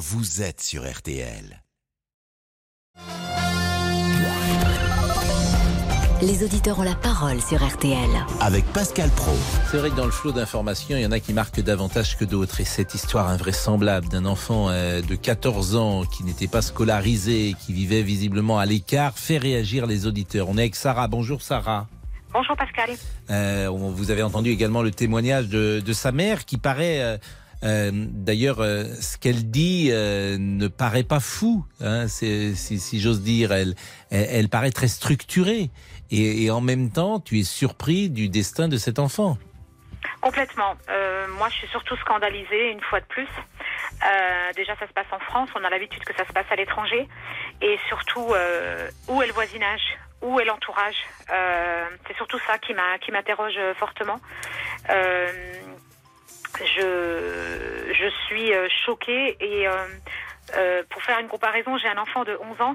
vous êtes sur RTL. Les auditeurs ont la parole sur RTL. Avec Pascal Pro. C'est vrai que dans le flot d'informations, il y en a qui marquent davantage que d'autres. Et cette histoire invraisemblable d'un enfant euh, de 14 ans qui n'était pas scolarisé, qui vivait visiblement à l'écart, fait réagir les auditeurs. On est avec Sarah. Bonjour Sarah. Bonjour Pascal. Euh, vous avez entendu également le témoignage de, de sa mère qui paraît... Euh, D'ailleurs, euh, ce qu'elle dit euh, ne paraît pas fou, hein, si, j'ose dire. Elle, paraît très structurée. Et, en même temps, tu es surpris du destin de cet enfant. Complètement. Moi, je suis surtout scandalisée une fois de plus. Déjà, ça se passe en France. On a l'habitude que ça se passe à l'étranger. Et surtout, où est le voisinage? Où est l'entourage? C'est surtout ça qui m'interroge fortement. Je, je suis choquée et euh, pour faire une comparaison, j'ai un enfant de 11 ans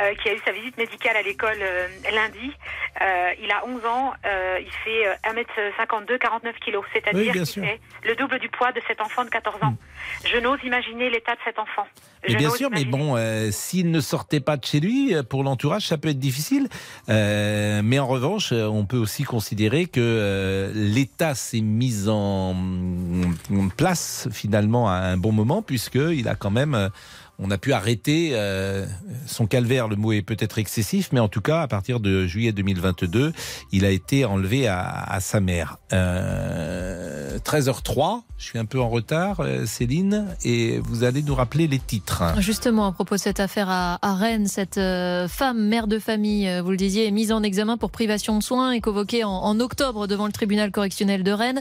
euh, qui a eu sa visite médicale à l'école euh, lundi. Euh, il a 11 ans, euh, il fait 1m52, 49 kilos, c'est-à-dire oui, qu'il fait le double du poids de cet enfant de 14 ans. Mmh. Je n'ose imaginer l'état de cet enfant. Mais bien sûr, imaginer. mais bon, euh, s'il ne sortait pas de chez lui, pour l'entourage, ça peut être difficile. mais en revanche, on peut aussi considérer que l'État s'est mis en, en place finalement à un bon moment, puisqu'il a quand même on a pu arrêter euh, son calvaire. Le mot est peut-être excessif, mais en tout cas, à partir de juillet 2022, il a été enlevé à, à sa mère. Euh, 13h03, je suis un peu en retard, euh, Céline, et vous allez nous rappeler les titres. Justement, à propos de cette affaire à, à Rennes, cette euh, femme, mère de famille, euh, vous le disiez, est mise en examen pour privation de soins et convoquée en, en octobre devant le tribunal correctionnel de Rennes.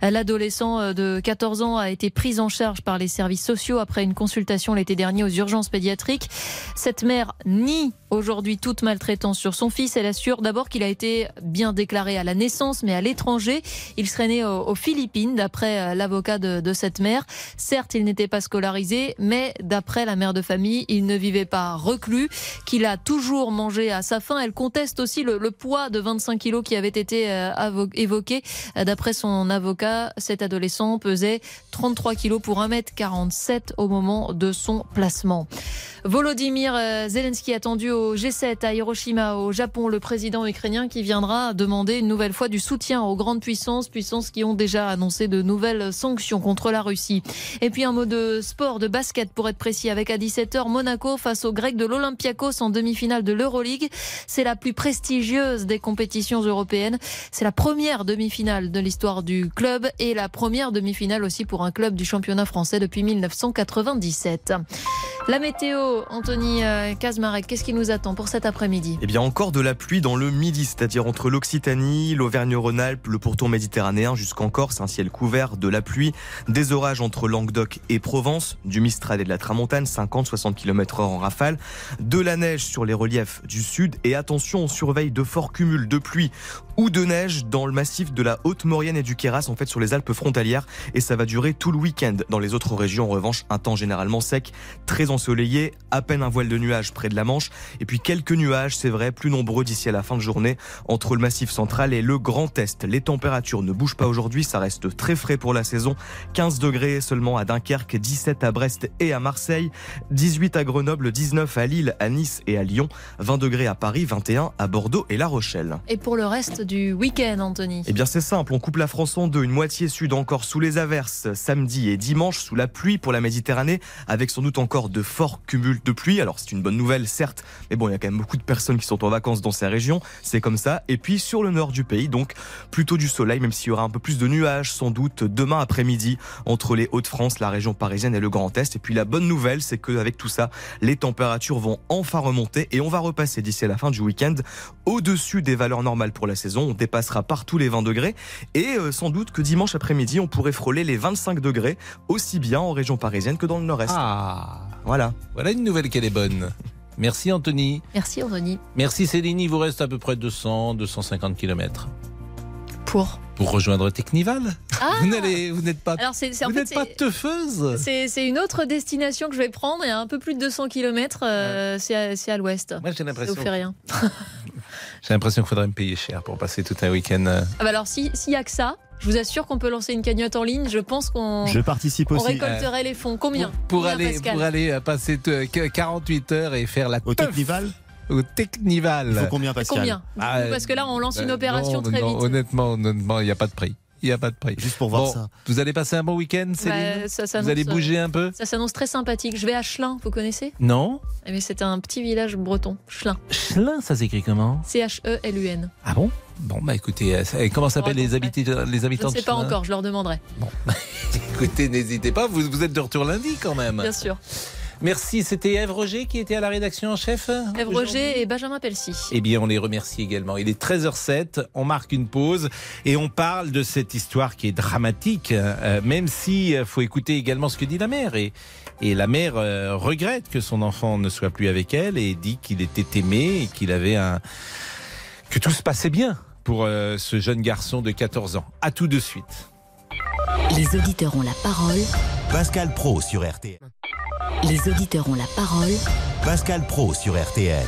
L'adolescent de 14 ans a été pris en charge par les services sociaux après une consultation l'été dernier aux urgences pédiatriques. Cette mère nie aujourd'hui toute maltraitance sur son fils. Elle assure d'abord qu'il a été bien déclaré à la naissance, mais à l'étranger. Il serait né aux Philippines, d'après l'avocat de, cette mère. Certes, il n'était pas scolarisé, mais d'après la mère de famille, il ne vivait pas reclus, qu'il a toujours mangé à sa faim. Elle conteste aussi le, poids de 25 kilos qui avait été euh, évoqué. D'après son avocat, cet adolescent pesait 33 kilos pour 1m47 au moment de son placement. Volodymyr Zelensky attendu au G7 à Hiroshima au Japon, le président ukrainien qui viendra demander une nouvelle fois du soutien aux grandes puissances, puissances qui ont déjà annoncé de nouvelles sanctions contre la Russie. Et puis un mot de sport, de basket pour être précis, avec à 17h Monaco face aux Grecs de l'Olympiakos en demi-finale de l'Euroleague. C'est la plus prestigieuse des compétitions européennes. C'est la première demi-finale de l'histoire du club et la première demi-finale aussi pour un club du championnat français depuis 1997. La météo, Anthony Kazmarek, qu'est-ce qui nous attend pour cet après-midi Eh bien, encore de la pluie dans le midi, c'est-à-dire entre l'Occitanie, l'Auvergne-Rhône-Alpes, le pourtour méditerranéen jusqu'en Corse, un ciel couvert, de la pluie, des orages entre Languedoc et Provence, du Mistral et de la Tramontane, 50-60 km h en rafale, de la neige sur les reliefs du sud et attention, on surveille de forts cumuls de pluie ou de neige dans le massif de la Haute-Maurienne et du Queyras, en fait sur les Alpes frontalières, et ça va durer tout le week-end. Dans les autres régions, en revanche, un temps généralement sec, très ensoleillé, à peine un voile de nuages près de la Manche, et puis quelques nuages, c'est vrai, plus nombreux d'ici à la fin de journée, entre le massif central et le Grand Est. Les températures ne bougent pas aujourd'hui, ça reste très frais pour la saison. 15 degrés seulement à Dunkerque, 17 à Brest et à Marseille, 18 à Grenoble, 19 à Lille, à Nice et à Lyon, 20 degrés à Paris, 21 à Bordeaux et La Rochelle. Et pour le reste du week-end, Anthony Eh bien, c'est simple. On coupe la France en deux. Une moitié sud encore sous les averses, samedi et dimanche sous la pluie pour la Méditerranée, avec sans doute encore de forts cumuls de pluie. Alors, c'est une bonne nouvelle, certes, mais bon, il y a quand même beaucoup de personnes qui sont en vacances dans ces régions. C'est comme ça. Et puis, sur le nord du pays, donc, plutôt du soleil, même s'il y aura un peu plus de nuages, sans doute, demain après-midi, entre les Hauts-de-France, la région parisienne et le Grand Est. Et puis, la bonne nouvelle, c'est qu'avec tout ça, les températures vont enfin remonter et on va repasser d'ici la fin du week-end au-dessus des valeurs normales pour la saison. On dépassera partout les 20 degrés et euh, sans doute que dimanche après-midi, on pourrait frôler les 25 degrés, aussi bien en région parisienne que dans le nord-est. Ah Voilà. Voilà une nouvelle qu'elle est bonne. Merci Anthony. Merci Anthony. Merci Céline, il vous reste à peu près 200, 250 km. Pour pour rejoindre Technival. Ah vous n'êtes pas, Alors vous fait, pas teufeuse. C'est, c'est une autre destination que je vais prendre. Il y a un peu plus de 200 km. Euh, ouais. c'est, à, c'est à l'ouest. Moi j'ai l'impression. Ça vous fait rien. J'ai l'impression qu'il faudrait me payer cher pour passer tout un week-end. euh. Ah bah alors, s'il y a que ça, je vous assure qu'on peut lancer une cagnotte en ligne. Je pense qu'on Je participe on aussi. récolterait les fonds. Combien? Pour, pour Combien, aller, Pascal? pour aller euh, passer euh, que- 48 heures et faire la Au teuf Technival au Technival. Il faut combien, Pascal Combien Ah, Parce que là, on lance une Euh, opération non, très non, vite. Honnêtement, honnêtement, il n'y a pas de prix. Il n'y a pas de prix. Juste pour voir Bon, ça. Vous allez passer un bon week-end, Céline Bah, ça Vous allez bouger un peu Ça s'annonce très sympathique. Je vais à Chlin, vous connaissez? Non Eh bien, C'est un petit village breton. Chlin. Chlin, ça s'écrit comment? C-H-E-L-U-N. Ah bon? Bon, bah écoutez, euh, comment s'appellent les, habitants les Je habitants ne de sais pas encore, je leur demanderai. Écoutez, n'hésitez pas, vous, vous êtes de retour lundi quand même. Bien sûr. Merci, c'était Ève Roger qui était à la rédaction en chef Ève aujourd'hui Roger et Benjamin Pelsi. Eh bien, on les remercie également. Il est 13h07, on marque une pause et on parle de cette histoire qui est dramatique, euh, même si euh, faut écouter également ce que dit la mère. Et, et la mère euh, regrette que son enfant ne soit plus avec elle et dit qu'il était aimé et qu'il avait un... que tout se passait bien pour euh, ce jeune garçon de 14 ans. À tout de suite. Les auditeurs ont la parole. Pascal Pro sur RTL. Les auditeurs ont la parole. Pascal Pro sur RTL.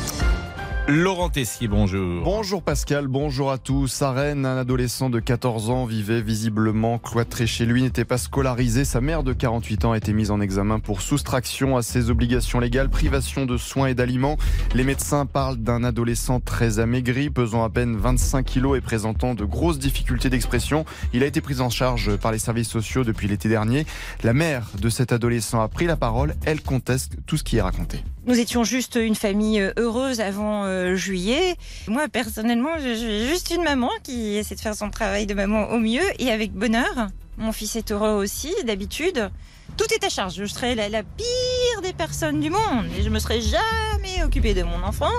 Laurent Tessier, bonjour. Bonjour Pascal, bonjour à tous. À un adolescent de 14 ans vivait visiblement cloîtré chez lui, n'était pas scolarisé. Sa mère de 48 ans a été mise en examen pour soustraction à ses obligations légales, privation de soins et d'aliments. Les médecins parlent d'un adolescent très amaigri, pesant à peine 25 kilos et présentant de grosses difficultés d'expression. Il a été pris en charge par les services sociaux depuis l'été dernier. La mère de cet adolescent a pris la parole. Elle conteste tout ce qui est raconté. Nous étions juste une famille euh, heureuse avant euh, juillet. Moi, personnellement, je, suis juste une maman qui essaie de faire son travail de maman au mieux et avec bonheur. Mon fils est heureux aussi, d'habitude. Tout est à charge. Je serais la, la pire des personnes du monde et je me serais jamais occupée de mon enfant.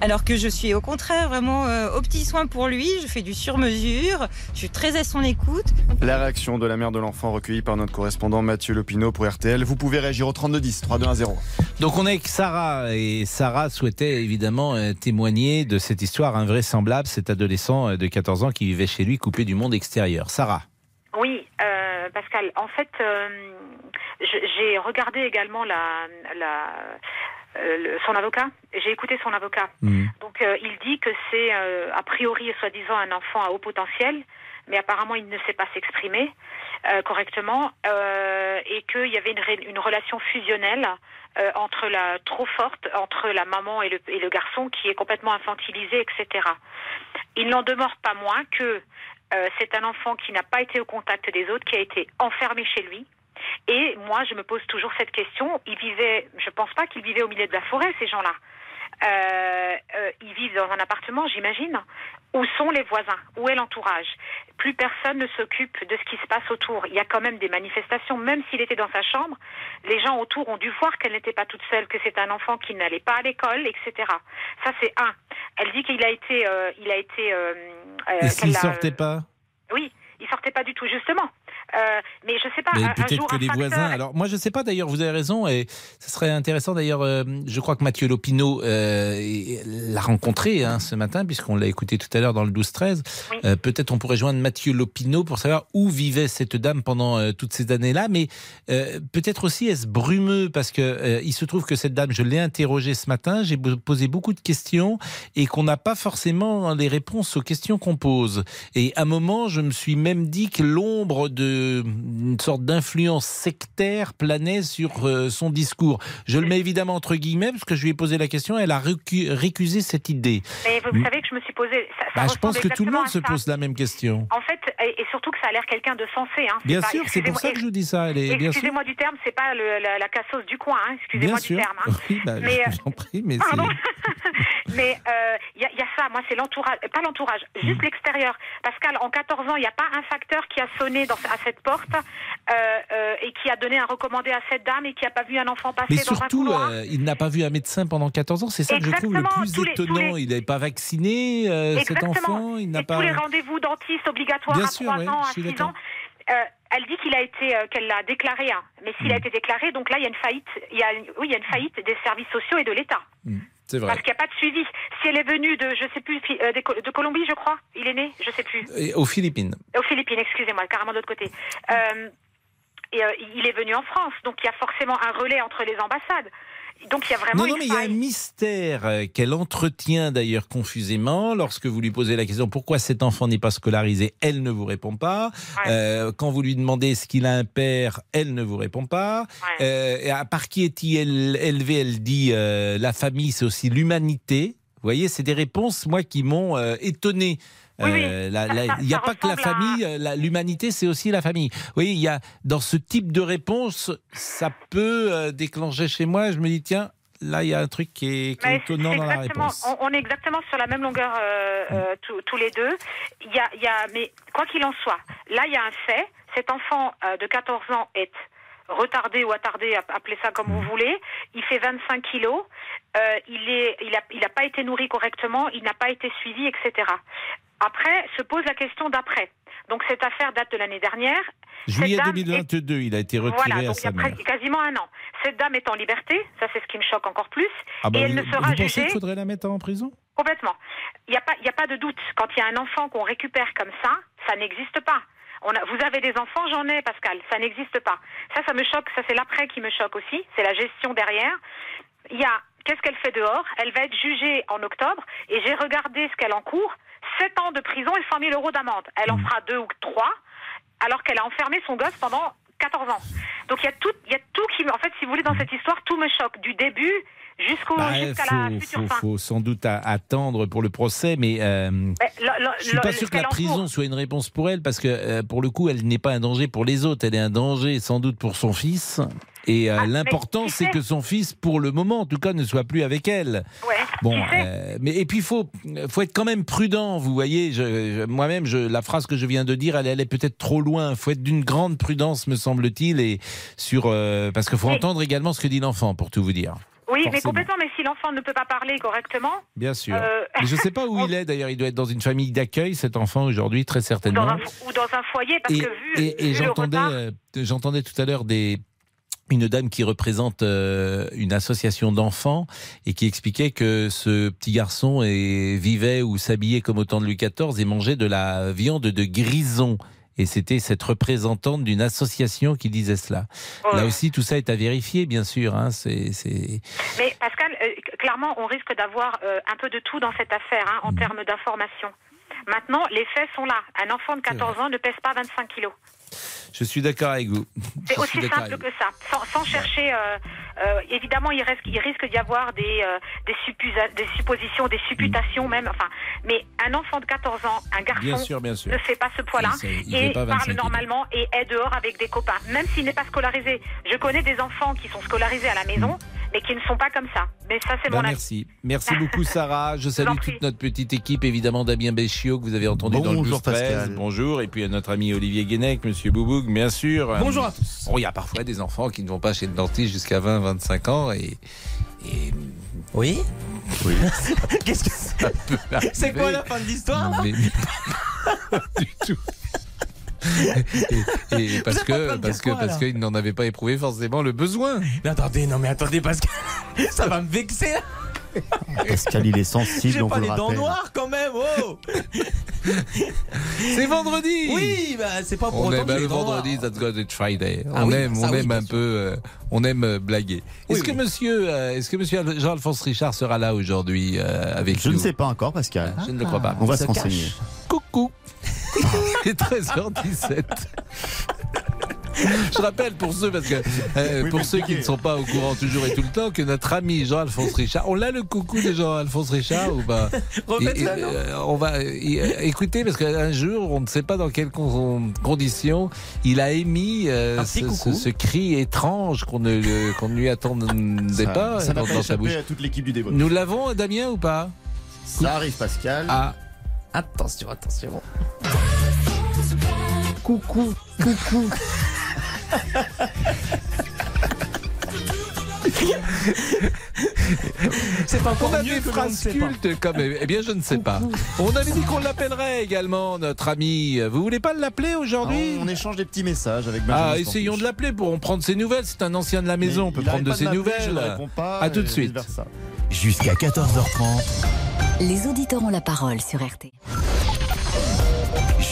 Alors que je suis au contraire vraiment euh, au petit soin pour lui. Je fais du sur-mesure. Je suis très à son écoute. La réaction de la mère de l'enfant recueillie par notre correspondant Mathieu Lopineau pour RTL. Vous pouvez réagir au 3210 3210. Donc on est avec Sarah et Sarah souhaitait évidemment euh, témoigner de cette histoire invraisemblable, cet adolescent euh, de 14 ans qui vivait chez lui coupé du monde extérieur. Sarah. Oui, euh, Pascal. En fait, euh, j'ai regardé également la, la, le- son avocat. J'ai écouté son avocat. Hmm. Donc, euh, il dit que c'est euh, a priori, soi-disant, un enfant à haut potentiel, mais apparemment, il ne sait pas s'exprimer euh, correctement euh, et qu'il y avait une, une relation fusionnelle euh, entre la trop forte entre la maman et le, et le garçon qui est complètement infantilisé, etc. Il n'en demeure pas moins que euh, c'est un enfant qui n'a pas été au contact des autres, qui a été enfermé chez lui. Et moi, je me pose toujours cette question. Ils vivaient, je pense pas qu'ils vivaient au milieu de la forêt, ces gens-là. Euh, euh, ils vivent dans un appartement, j'imagine. Où sont les voisins? Où est l'entourage? Plus personne ne s'occupe de ce qui se passe autour. Il y a quand même des manifestations, même s'il était dans sa chambre. Les gens autour ont dû voir qu'elle n'était pas toute seule, que c'est un enfant qui n'allait pas à l'école, etc. Ça, c'est un. Elle dit qu'il a été, euh, il a été. euh, sortait pas? Oui, il sortait pas du tout, justement. Euh, mais je sais pas. Peut-être que les facteur- voisins. Alors moi je sais pas d'ailleurs. Vous avez raison et ce serait intéressant d'ailleurs. euh, je crois que Mathieu Lopineau euh, l'a rencontré hein, ce matin puisqu'on l'a écouté tout à l'heure dans le 12-13. Oui. Euh, Peut-être on pourrait joindre Mathieu Lopineau pour savoir où vivait cette dame pendant toutes ces années-là. Mais peut-être aussi est-ce brumeux? Parce que il se trouve que cette dame, je l'ai interrogée ce matin. J'ai posé beaucoup de questions et qu'on n'a pas forcément les réponses aux questions qu'on pose. Et à un moment, je me suis même dit que l'ombre de une sorte d'influence sectaire planait sur euh, son discours. Je le mets évidemment entre guillemets parce que je lui ai posé la question, elle a récu- récusé cette idée. Mais vous, savez que je me suis posé. Ça, ça Bah, je pense que tout le monde se pose la même question. En fait, et, et surtout ça a l'air quelqu'un de sensé. Hein. Bien pas- sûr, c'est pour ça que je vous dis ça. Excusez-moi du terme, c'est pas le- la, la cassos du coin. Hein. Excusez-moi du sûr. terme. hein. Oui, bah, Mais, je vous en prie, mais Pardon. Mais il y, a- y a ça, moi c'est l'entourage, pas l'entourage, juste Mm. l'extérieur. Pascal, en 14 ans, il n'y a pas un facteur qui a sonné dans, à cette porte euh, euh, et qui a donné un recommandé à cette dame et qui n'a pas vu un enfant passer Mais dans un surtout, couloir? euh, il n'a pas vu un médecin pendant 14 ans. C'est ça que je trouve le Exactement, plus les- étonnant. les- Il n'est pas vacciné, euh, cet Exactement. enfant. Il n'a pas. tous les rendez-vous dentistes obligatoires à sûr, 3 ouais, ans, à suis 6 d'accord. ans. Euh, elle dit qu'il a été, euh, qu'elle l'a déclaré, hein. mais s'il a Mm. été déclaré, donc là il y a une faillite. Il y a, oui, il y a une faillite des services sociaux et de l'État, C'est vrai. parce qu'il n'y a pas de suivi. Si elle est venue de, je sais plus, euh, de Colombie, je crois, il est né, je sais plus. Et aux Philippines. Aux Philippines, excusez-moi, carrément de l'autre côté. Euh, et il est venu en France, donc il y a forcément un relais entre les ambassades. Donc il y a vraiment Non, mais il y a un mystère euh, qu'elle entretient d'ailleurs confusément. Lorsque vous lui posez la question pourquoi cet enfant n'est pas scolarisé, elle ne vous répond pas. Ouais. Euh, quand vous lui demandez est-ce qu'il a un père, elle ne vous répond pas. Ouais. Euh, par qui est-il élevé Elle dit euh, la famille, c'est aussi l'humanité. Vous voyez, c'est des réponses, moi, qui m'ont étonné. Oui, oui. Euh, Il n'y a pas que la à- famille, euh, l'humanité, c'est aussi la famille. Vous voyez, il y a dans ce type de réponse, ça peut euh, déclencher chez moi. Je me dis tiens, là, il y a un truc qui est, qui est étonnant dans la réponse. On, on est exactement sur la même longueur euh, euh, tous- tous les deux. Il y a, il y a, mais quoi qu'il en soit, là il y a un fait. Cet enfant euh, de 14 ans est retardé ou attardé, app- appelez ça comme vous Mm. voulez. Il fait 25 kilos. Il est, il a, il a pas été nourri correctement. Il n'a pas été suivi, etc. Après, se pose la question d'après. Donc cette affaire date de l'année dernière. Juillet dame 2022, il a été retiré Voilà, à donc il y sa a mère. quasiment un an. Cette dame est en liberté, ça c'est ce qui me choque encore plus, Ah bah, et elle vous, ne sera vous pensez jugée qu'il faudrait la mettre en prison? Complètement. Il n'y a, pas- il y a pas de doute. Quand il y a un enfant qu'on récupère comme ça, ça n'existe pas. On a, vous avez des enfants, j'en ai, Pascal. Ça n'existe pas. Ça, ça me choque. Ça, c'est l'après qui me choque aussi. C'est la gestion derrière. Il y a, qu'est-ce qu'elle fait dehors? Elle va être jugée en octobre. Et j'ai regardé ce qu'elle encourt. 7 ans de prison et 100 000 euros d'amende. Elle en fera deux ou trois, alors qu'elle a enfermé son gosse pendant 14 ans. Donc il y a tout, y a tout qui, me- en fait, si vous voulez, dans cette histoire, tout me choque, du début jusqu'au, Bah, la future faut- fin. faut sans doute attendre pour le procès, mais euh, Mais le- le- je suis le- pas ce sûr que la prison soit une réponse pour elle, parce que euh, pour le coup, elle n'est pas un danger pour les autres, elle est un danger sans doute pour son fils. Et euh, Ah, l'important, c'est que son fils, pour le moment, en tout cas, ne soit plus avec elle. Ouais, Bon, euh, mais et puis il faut, faut être quand même prudent. Vous voyez, moi-même, je, la phrase que je viens de dire, elle, elle est peut-être trop loin. Il faut être d'une grande prudence, me semble-t-il, et sur euh, parce qu'il faut entendre également ce que dit l'enfant, pour tout vous dire. Oui, mais complètement. Mais si l'enfant ne peut pas parler correctement, Bien sûr. euh, Mais je ne sais pas où il est d'ailleurs. Il doit être dans une famille d'accueil, cet enfant aujourd'hui, très ou, dans certainement. un, ou dans un foyer, parce Et, que vu, et- et j'entendais, retard, euh, j'entendais tout à l'heure des une dame qui représente euh, une association d'enfants et qui expliquait que ce petit garçon est- vivait ou s'habillait comme au temps de Louis XIV et mangeait de la viande de grison. Et c'était cette représentante d'une association qui disait cela. ouais. Là aussi, tout ça est à vérifier, bien sûr. Hein, c'est, c'est... Mais Pascal, euh, clairement, on risque d'avoir euh, un peu de tout dans cette affaire hein, en Mm. termes d'information. Maintenant, les faits sont là. Un enfant de 14 ans ne pèse pas 25 kilos. Je suis d'accord avec vous. C'est aussi simple que ça. Sans, sans chercher, euh, euh, évidemment, il risque, il risque d'y avoir des, euh, des, suppositions, des supputations même. Enfin, mais un enfant de 14 ans, un. Bien garçon, sûr, bien sûr. ne fait pas ce poids-là et pas 25 parle normalement et est dehors avec des copains, même s'il n'est pas scolarisé. Je connais des enfants qui sont scolarisés à la maison, mais qui ne sont pas comme ça. Mais ça, c'est Bah, mon avis. merci. Merci beaucoup, Sarah. Je salue toute notre petite équipe, évidemment, Damien Béchiot, que vous avez entendu dans le Bonjour, 12 13. Pascal. Bonjour. Et puis à notre ami Olivier Guénec, monsieur Boubouk, bien sûr. Bonjour à tous. Bon, il y a parfois des enfants qui ne vont pas chez le dentiste jusqu'à 20, 25 ans et. et Oui oui, Qu'est-ce que peut c'est quoi la fin de l'histoire là? Mais- Pas du tout. Et, et parce que parce que quoi, parce là qu'il n'en avait pas éprouvé forcément le besoin. Mais attendez, non mais attendez parce que ça va me vexer. Pascal, il est sensible, J'ai on pas vous le les dents noires quand même. Oh C'est vendredi. oui, bah c'est pas pour On autant aime que j'ai le vendredi, that's got it Friday. Ah on oui, aime, on oui, aime un sûr. peu, euh, on aime euh, blaguer. Oui, Est-ce que oui. monsieur, euh, est-ce que monsieur Jean-Alphonse Richard sera là aujourd'hui euh, avec Je nous ne sais pas encore, Pascal. Je ne le crois pas. On va se se renseigner. Coucou. Il est 13h17. Je rappelle pour ceux, parce que euh, Oui, pour ceux qui ne sont pas au courant toujours et tout le temps, que notre ami Jean-Alphonse Richard, on l'a le coucou de Jean-Alphonse Richard ou pas? Et, euh, On va euh, écouter parce qu'un jour, on ne sait pas dans quelles con- conditions, il a émis euh, ce, ce- ce cri étrange qu'on ne, qu'on lui attendait pas ça dans, sa bouche. à toute l'équipe du débat. Nous l'avons, Damien, ou pas? Ça arrive, Pascal. Ah, Attention, attention. Coucou, coucou. C'est pas On a mieux des phrases cultes quand même. Eh bien, je ne sais pas. On avait dit qu'on l'appellerait également, notre ami. Vous voulez pas l'appeler aujourd'hui On échange des petits messages avec Benjamin Ah, essayons de l'appeler pour en prendre ses nouvelles. C'est un ancien de la maison, on peut prendre de ses Je ne nouvelles. réponds pas. À tout de suite. Jusqu'à 14h30. Les auditeurs ont la parole sur RT.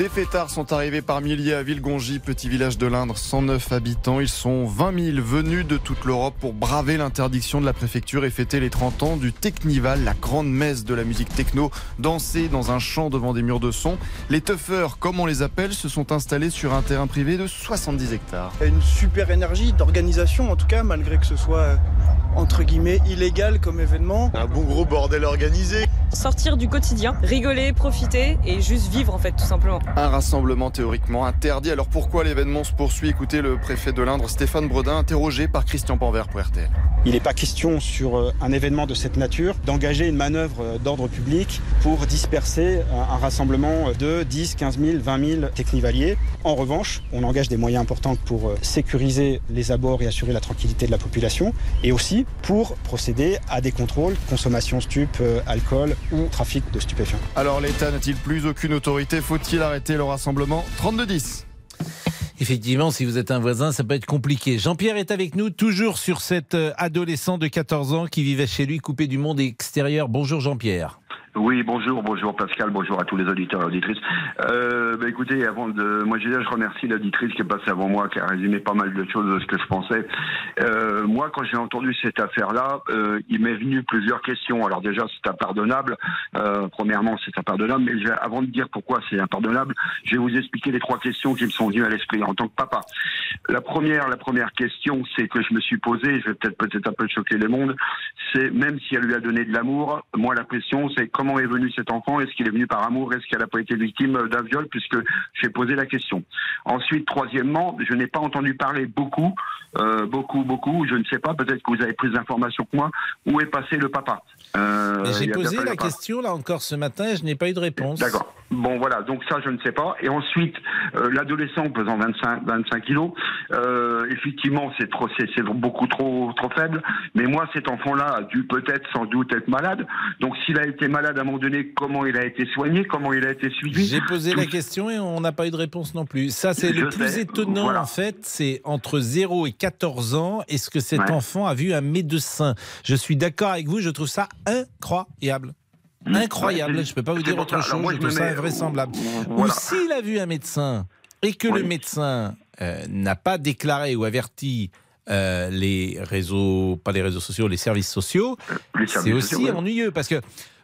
Des fêtards sont arrivés par milliers à Villegongy, petit village de l'Indre, 109 habitants. Ils sont 20 000 venus de toute l'Europe pour braver l'interdiction de la préfecture et fêter les 30 ans du Technival, la grande messe de la musique techno, danser dans un champ devant des murs de son. Les tuffers, comme on les appelle, se sont installés sur un terrain privé de 70 hectares. Une super énergie d'organisation en tout cas, malgré que ce soit entre guillemets illégal comme événement. Un bon gros bordel organisé. sortir du quotidien, rigoler, profiter et juste vivre en fait tout simplement. Un rassemblement théoriquement interdit. Alors pourquoi l'événement se poursuit? Écoutez le préfet de l'Indre, Stéphane Bredin, interrogé par Christian Panvert pour RTL. Il n'est pas question sur euh, un événement de cette nature d'engager une manœuvre euh, d'ordre public pour disperser un un rassemblement de 10, 15 000, 20 000 technivaliers. En revanche, on engage des moyens importants pour euh, sécuriser les abords et assurer la tranquillité de la population et aussi pour procéder à des contrôles, consommation stup, euh, alcool ou trafic de stupéfiants. Alors l'État n'a-t-il plus aucune autorité? Faut-il arrêter le rassemblement 32-10. Effectivement, si vous êtes un voisin, ça peut être compliqué. Jean-Pierre est avec nous, toujours sur cet euh, adolescent de 14 ans qui vivait chez lui, coupé du monde extérieur. Bonjour Jean-Pierre. Oui, bonjour, bonjour Pascal, bonjour à tous les auditeurs et auditrices. Euh, bah, écoutez, avant de, moi déjà je remercie l'auditrice qui est passée avant moi, qui a résumé pas mal de choses de ce que je pensais. Euh, moi, quand j'ai entendu cette affaire-là, euh, il m'est venu plusieurs questions. Alors déjà, c'est impardonnable. Euh, premièrement, c'est impardonnable, mais avant de dire pourquoi c'est impardonnable, je vais vous expliquer les trois questions qui me sont venues à l'esprit en tant que papa. La première, la première question, c'est que je me suis posée, je vais peut-être peut-être un peu choquer le monde, c'est même si elle lui a donné de l'amour, moi la question c'est comment est venu cet enfant Est-ce qu'il est venu par amour Est-ce qu'elle n'a pas été victime d'un viol Puisque j'ai posé la question. Ensuite, troisièmement, je n'ai pas entendu parler beaucoup, euh, beaucoup, beaucoup. Je ne sais pas. Peut-être que vous avez plus d'informations que moi. Où est passé le papa? J'ai y a posé pas la question là encore ce matin et je n'ai pas eu de réponse. D'accord. Bon, voilà. Donc ça, je ne sais pas. Et ensuite, euh, l'adolescent pesant 25, 25 kilos, euh, effectivement, c'est trop, c'est, c'est beaucoup trop, trop faible. Mais moi, cet enfant-là a dû peut-être, sans doute, être malade. Donc, s'il a été malade à un moment donné, comment il a été soigné, comment il a été suivi? J'ai posé Tout la question et on n'a pas eu de réponse non plus. Ça, c'est le plus étonnant Voilà. en fait. C'est entre 0 et 14 ans. Est-ce que cet Ouais. enfant a vu un médecin? Je suis d'accord avec vous. Je trouve ça incroyable. Incroyable. Ouais, je peux pas vous dire autre chose. Je trouve ça invraisemblable. Ou s'il a vu un médecin et que le médecin euh, n'a pas déclaré ou averti euh, les réseaux, pas les réseaux sociaux, les services sociaux, Les c'est aussi sociaux, ouais. ennuyeux parce que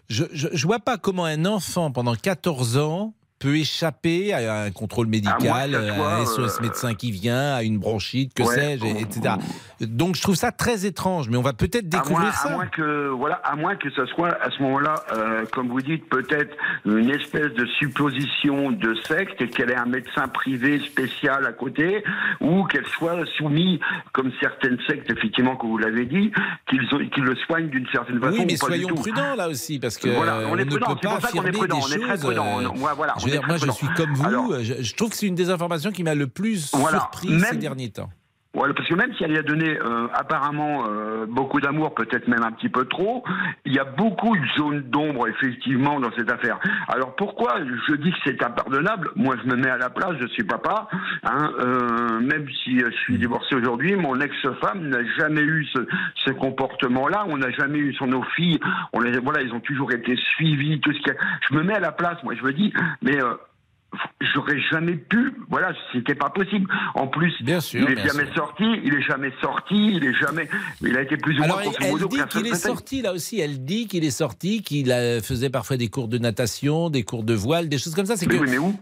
je, je vois pas comment un enfant pendant 14 ans peut échapper à un contrôle médical, À que ça à un soit, SOS euh, médecin qui vient, à une bronchite, que Ouais. sais-je, et- etc. Donc je trouve ça très étrange, mais on va peut-être À découvrir moins, ça. à moins que voilà, à moins que ce soit à ce moment-là, euh, comme vous dites, peut-être une espèce de supposition de secte et qu'elle ait un médecin privé spécial à côté, ou qu'elle soit soumise, comme certaines sectes, effectivement, que vous l'avez dit, qu'ils qu'ils le soignent d'une certaine façon. Oui, mais ou pas du soyons prudents là aussi, parce que Voilà, euh, on est ne prudent, peut pas affirmer prudent, des on est très choses. prudent, euh, on- voilà, je veux dire, moi, je suis comme vous. Alors- je, je trouve que c'est une des informations qui m'a le plus Voilà, surpris même- ces derniers temps. Voilà, parce que même si elle y a donné euh, apparemment euh, beaucoup d'amour, peut-être même un petit peu trop, il y a beaucoup de zones d'ombre effectivement dans cette affaire. Alors pourquoi je dis que c'est impardonnable? Moi, je me mets à la place, je suis papa. Hein, euh, même si je suis divorcé aujourd'hui, mon ex-femme n'a jamais eu ce, ce comportement-là. On n'a jamais eu sur nos. On les, voilà, ils ont toujours été suivis. Tout ce qui. Je me mets à la place. Moi, je me dis, mais euh, j'aurais jamais pu. Voilà, c'était pas possible. En plus, Bien sûr, il est bien jamais sûr. sorti. Il est jamais sorti. Il est jamais. Il a été plus ou Alors, moins. elle, grosso elle dit qu'il est sorti là aussi. Elle dit qu'il est sorti, qu'il euh, faisait parfois des cours de natation, des cours de voile, des choses comme ça. C'est Mais que oui, mais où?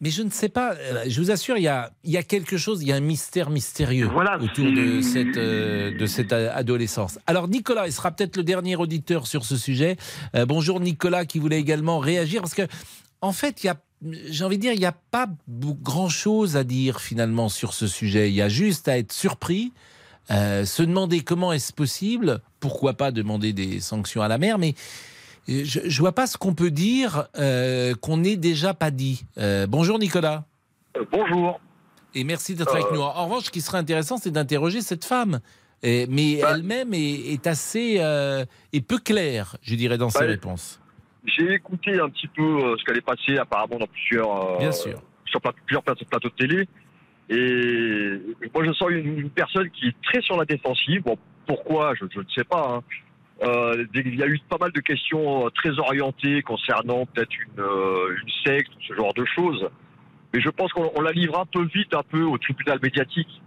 Mais je ne sais pas, euh, je vous assure, il y a, il y a quelque chose, il y a un mystère mystérieux Voilà, autour de cette, euh, de cette a- adolescence. Alors Nicolas, il sera peut-être le dernier auditeur sur ce sujet. Euh, bonjour Nicolas qui voulait également réagir parce que, en fait, il y a, j'ai envie de dire, il n'y a pas grand-chose à dire finalement sur ce sujet. Il y a juste à être surpris, euh, se demander comment est-ce possible, pourquoi pas demander des sanctions à la mère, mais euh, je ne vois pas ce qu'on peut dire euh, qu'on n'ait déjà pas dit. Euh, bonjour Nicolas. bonjour. Et merci d'être avec nous. En revanche, ce qui serait intéressant, c'est d'interroger cette femme. Mais Bah- elle-même est, est assez est peu claire, je dirais, dans ses Bah, réponses. J'ai écouté un petit peu euh, ce qu'elle est passée apparemment dans plusieurs, euh, Bien sûr. sur plusieurs plateaux, de télé. Et moi, je sens une, une personne qui est très sur la défensive. Bon, pourquoi? Je, je ne sais pas. hein. Euh, il y a eu pas mal de questions très orientées concernant peut-être une, euh, une secte ou ce genre de choses. Mais je pense qu'on on la livre un peu vite, un peu au tribunal médiatique.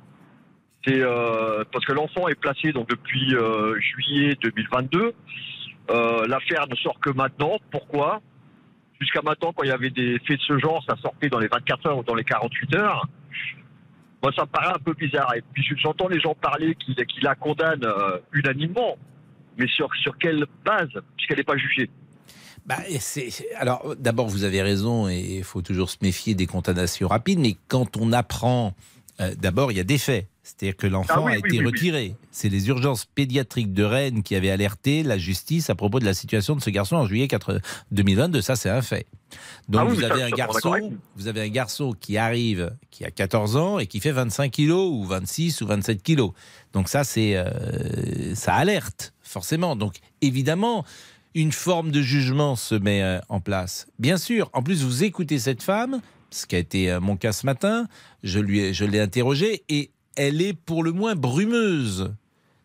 C'est euh, parce que l'enfant est placé donc depuis juillet 2022. Euh, L'affaire ne sort que maintenant. Pourquoi? Jusqu'à maintenant, quand il y avait des faits de ce genre, ça sortait dans les 24 heures ou dans les 48 heures. Moi, ça me paraît un peu bizarre. Et puis j'entends les gens parler qui, la condamnent euh, unanimement. Mais sur, sur quelle base? Puisqu'elle n'est pas jugée. Bah, alors, d'abord, vous avez raison, et il faut toujours se méfier des condamnations rapides, mais quand on apprend, euh, d'abord, il y a des faits. C'est-à-dire que l'enfant Ah oui, a oui, été oui, retiré. C'est les urgences pédiatriques de Rennes qui avaient alerté la justice à propos de la situation de ce garçon en juillet 4 2022. Ça, c'est un fait. Donc, Ah vous, avez un garçon, vous. vous avez un garçon qui arrive, qui a 14 ans et qui fait 25 kilos, ou 26 ou 27 kilos. Donc, ça, c'est, euh, ça alerte, forcément. Donc, évidemment, une forme de jugement se met euh, en place. Bien sûr, en plus, vous écoutez cette femme, ce qui a été euh, mon cas ce matin, je, lui ai- je l'ai interrogée, et elle est pour le moins brumeuse.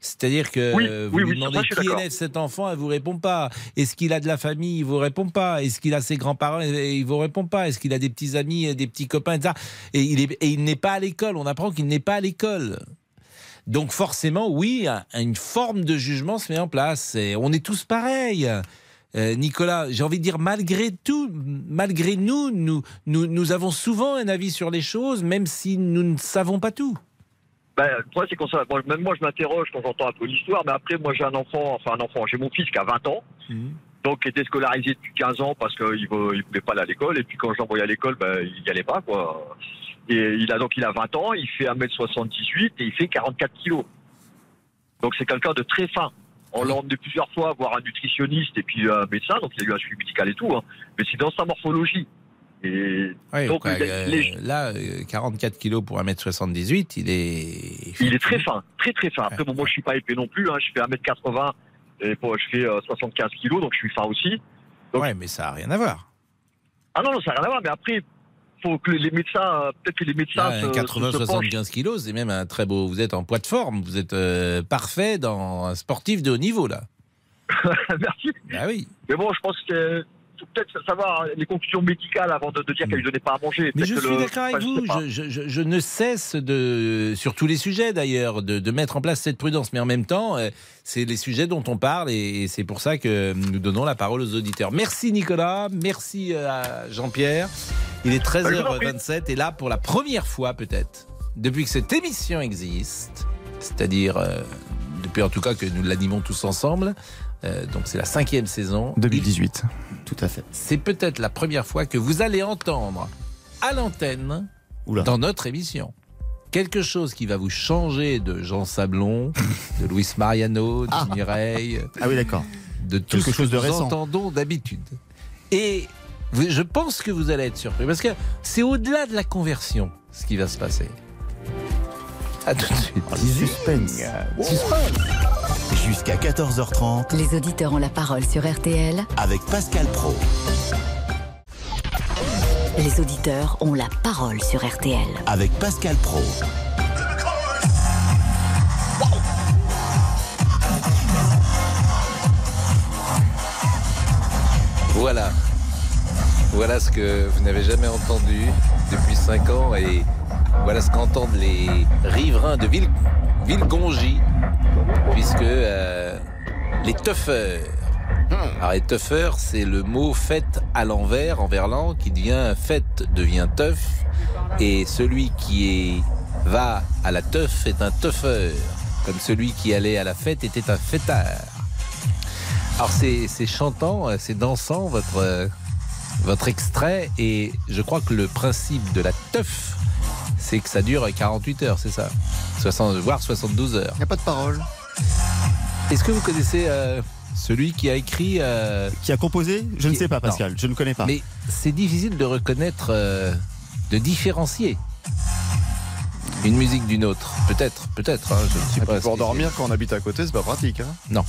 C'est-à-dire que Oui, euh, vous oui, lui demandez qui élève cet enfant, elle vous répond pas. Est-ce qu'il a de la famille, il vous répond pas. Est-ce qu'il a ses grands-parents, il vous répond pas. Est-ce qu'il a des petits amis, des petits copains, etc. Et il est- et il n'est pas à l'école. On apprend qu'il n'est pas à l'école. Donc forcément, oui, un- une forme de jugement se met en place. Et on est tous pareils. Euh, Nicolas, j'ai envie de dire, malgré tout, malgré nous, nous, nous, nous avons souvent un avis sur les choses, même si nous ne savons pas tout. Ben, le problème, c'est qu'on bon, même moi, je m'interroge quand j'entends un peu l'histoire, mais après, moi, j'ai un enfant, enfin, un enfant, j'ai mon fils qui a 20 ans, donc qui était scolarisé depuis 15 ans parce qu'il ne voulait pas aller à l'école, et puis quand je l'envoyais à l'école, ben, il n'y allait pas, quoi. Et il a donc, il a 20 ans, il fait 1m78 et il fait 44 kilos. Donc, c'est quelqu'un de très fin. On l'a emmené plusieurs fois voir un nutritionniste et puis un médecin, donc il a eu un suivi médical et tout, hein. mais c'est dans sa morphologie. Et Oui, donc, quoi, les- euh, les- là, euh, 44 kilos pour 1m78, il est... Il est très fin, très très fin. Après, bon, moi, je suis pas épais non plus. Hein. Je fais 1m80 et bon, je fais euh, 75 kilos, donc je suis fin aussi. Ouais, mais ça n'a rien à voir. Ah non, non, ça n'a rien à voir. Mais après, faut que les médecins, peut-être que les médecins penchent. 80-75 kilos, c'est même un très beau... Vous êtes en poids de forme, vous êtes euh, parfait dans un sportif de haut niveau, là. Merci. Ah oui. Mais bon, je pense que peut-être savoir les conclusions médicales avant de, de dire qu'elle lui donnait pas à manger. Mais je suis le- d'accord avec enfin, vous. Je, je- je ne cesse de, sur tous les sujets d'ailleurs, de, de mettre en place cette prudence. Mais en même temps, euh, c'est les sujets dont on parle et, et c'est pour ça que nous donnons la parole aux auditeurs. Merci Nicolas, merci euh, à Jean-Pierre. Il est Bah, je vous en prie. 13h27 et là pour la première fois peut-être, depuis que cette émission existe, c'est-à-dire euh, depuis en tout cas que nous l'animons tous ensemble, euh, donc c'est la cinquième saison. 2018. Tout à fait. C'est peut-être la première fois que vous allez entendre à l'antenne, dans notre émission, quelque chose qui va vous changer de Jean Sablon, de Luis Mariano, de Mireille. Ah oui, d'accord. De tout Quelque ce chose que de nous récent. entendons d'habitude. Et vous- je pense que vous allez être surpris parce que c'est au-delà de la conversion ce qui va se passer. À tout de suite. Ah, Suspense. Jusqu'à 14h30. Les auditeurs ont la parole sur RTL avec Pascal Pro. Les auditeurs ont la parole sur RTL. Avec Pascal Pro. Voilà. Voilà ce que vous n'avez jamais entendu depuis 5 ans et voilà ce qu'entendent les riverains de Ville, Villegongy, puisque euh, les tuffeurs. Alors les tuffeurs, c'est le mot fait à l'envers, en verlan, qui devient fait devient teuf, et celui qui est va à la teuf est un tuffeur, comme celui qui allait à la fête était un fêtard. Alors c'est c'est chantant, euh, c'est dansant votre euh, votre extrait et je crois que le principe de la teuf c'est que ça dure 48 heures, c'est ça? 60, voire 72 heures. Il n'y a pas de parole. Est-ce que vous connaissez euh, celui qui a écrit euh, Qui a composé? Je ne sais pas, non. Pascal. Je ne connais pas. Mais c'est difficile de reconnaître, euh, de différencier une musique d'une autre. Peut-être, peut-être. hein, je ne suis Et pas. pour dormir quand on habite à côté, c'est pas pratique. hein. Non.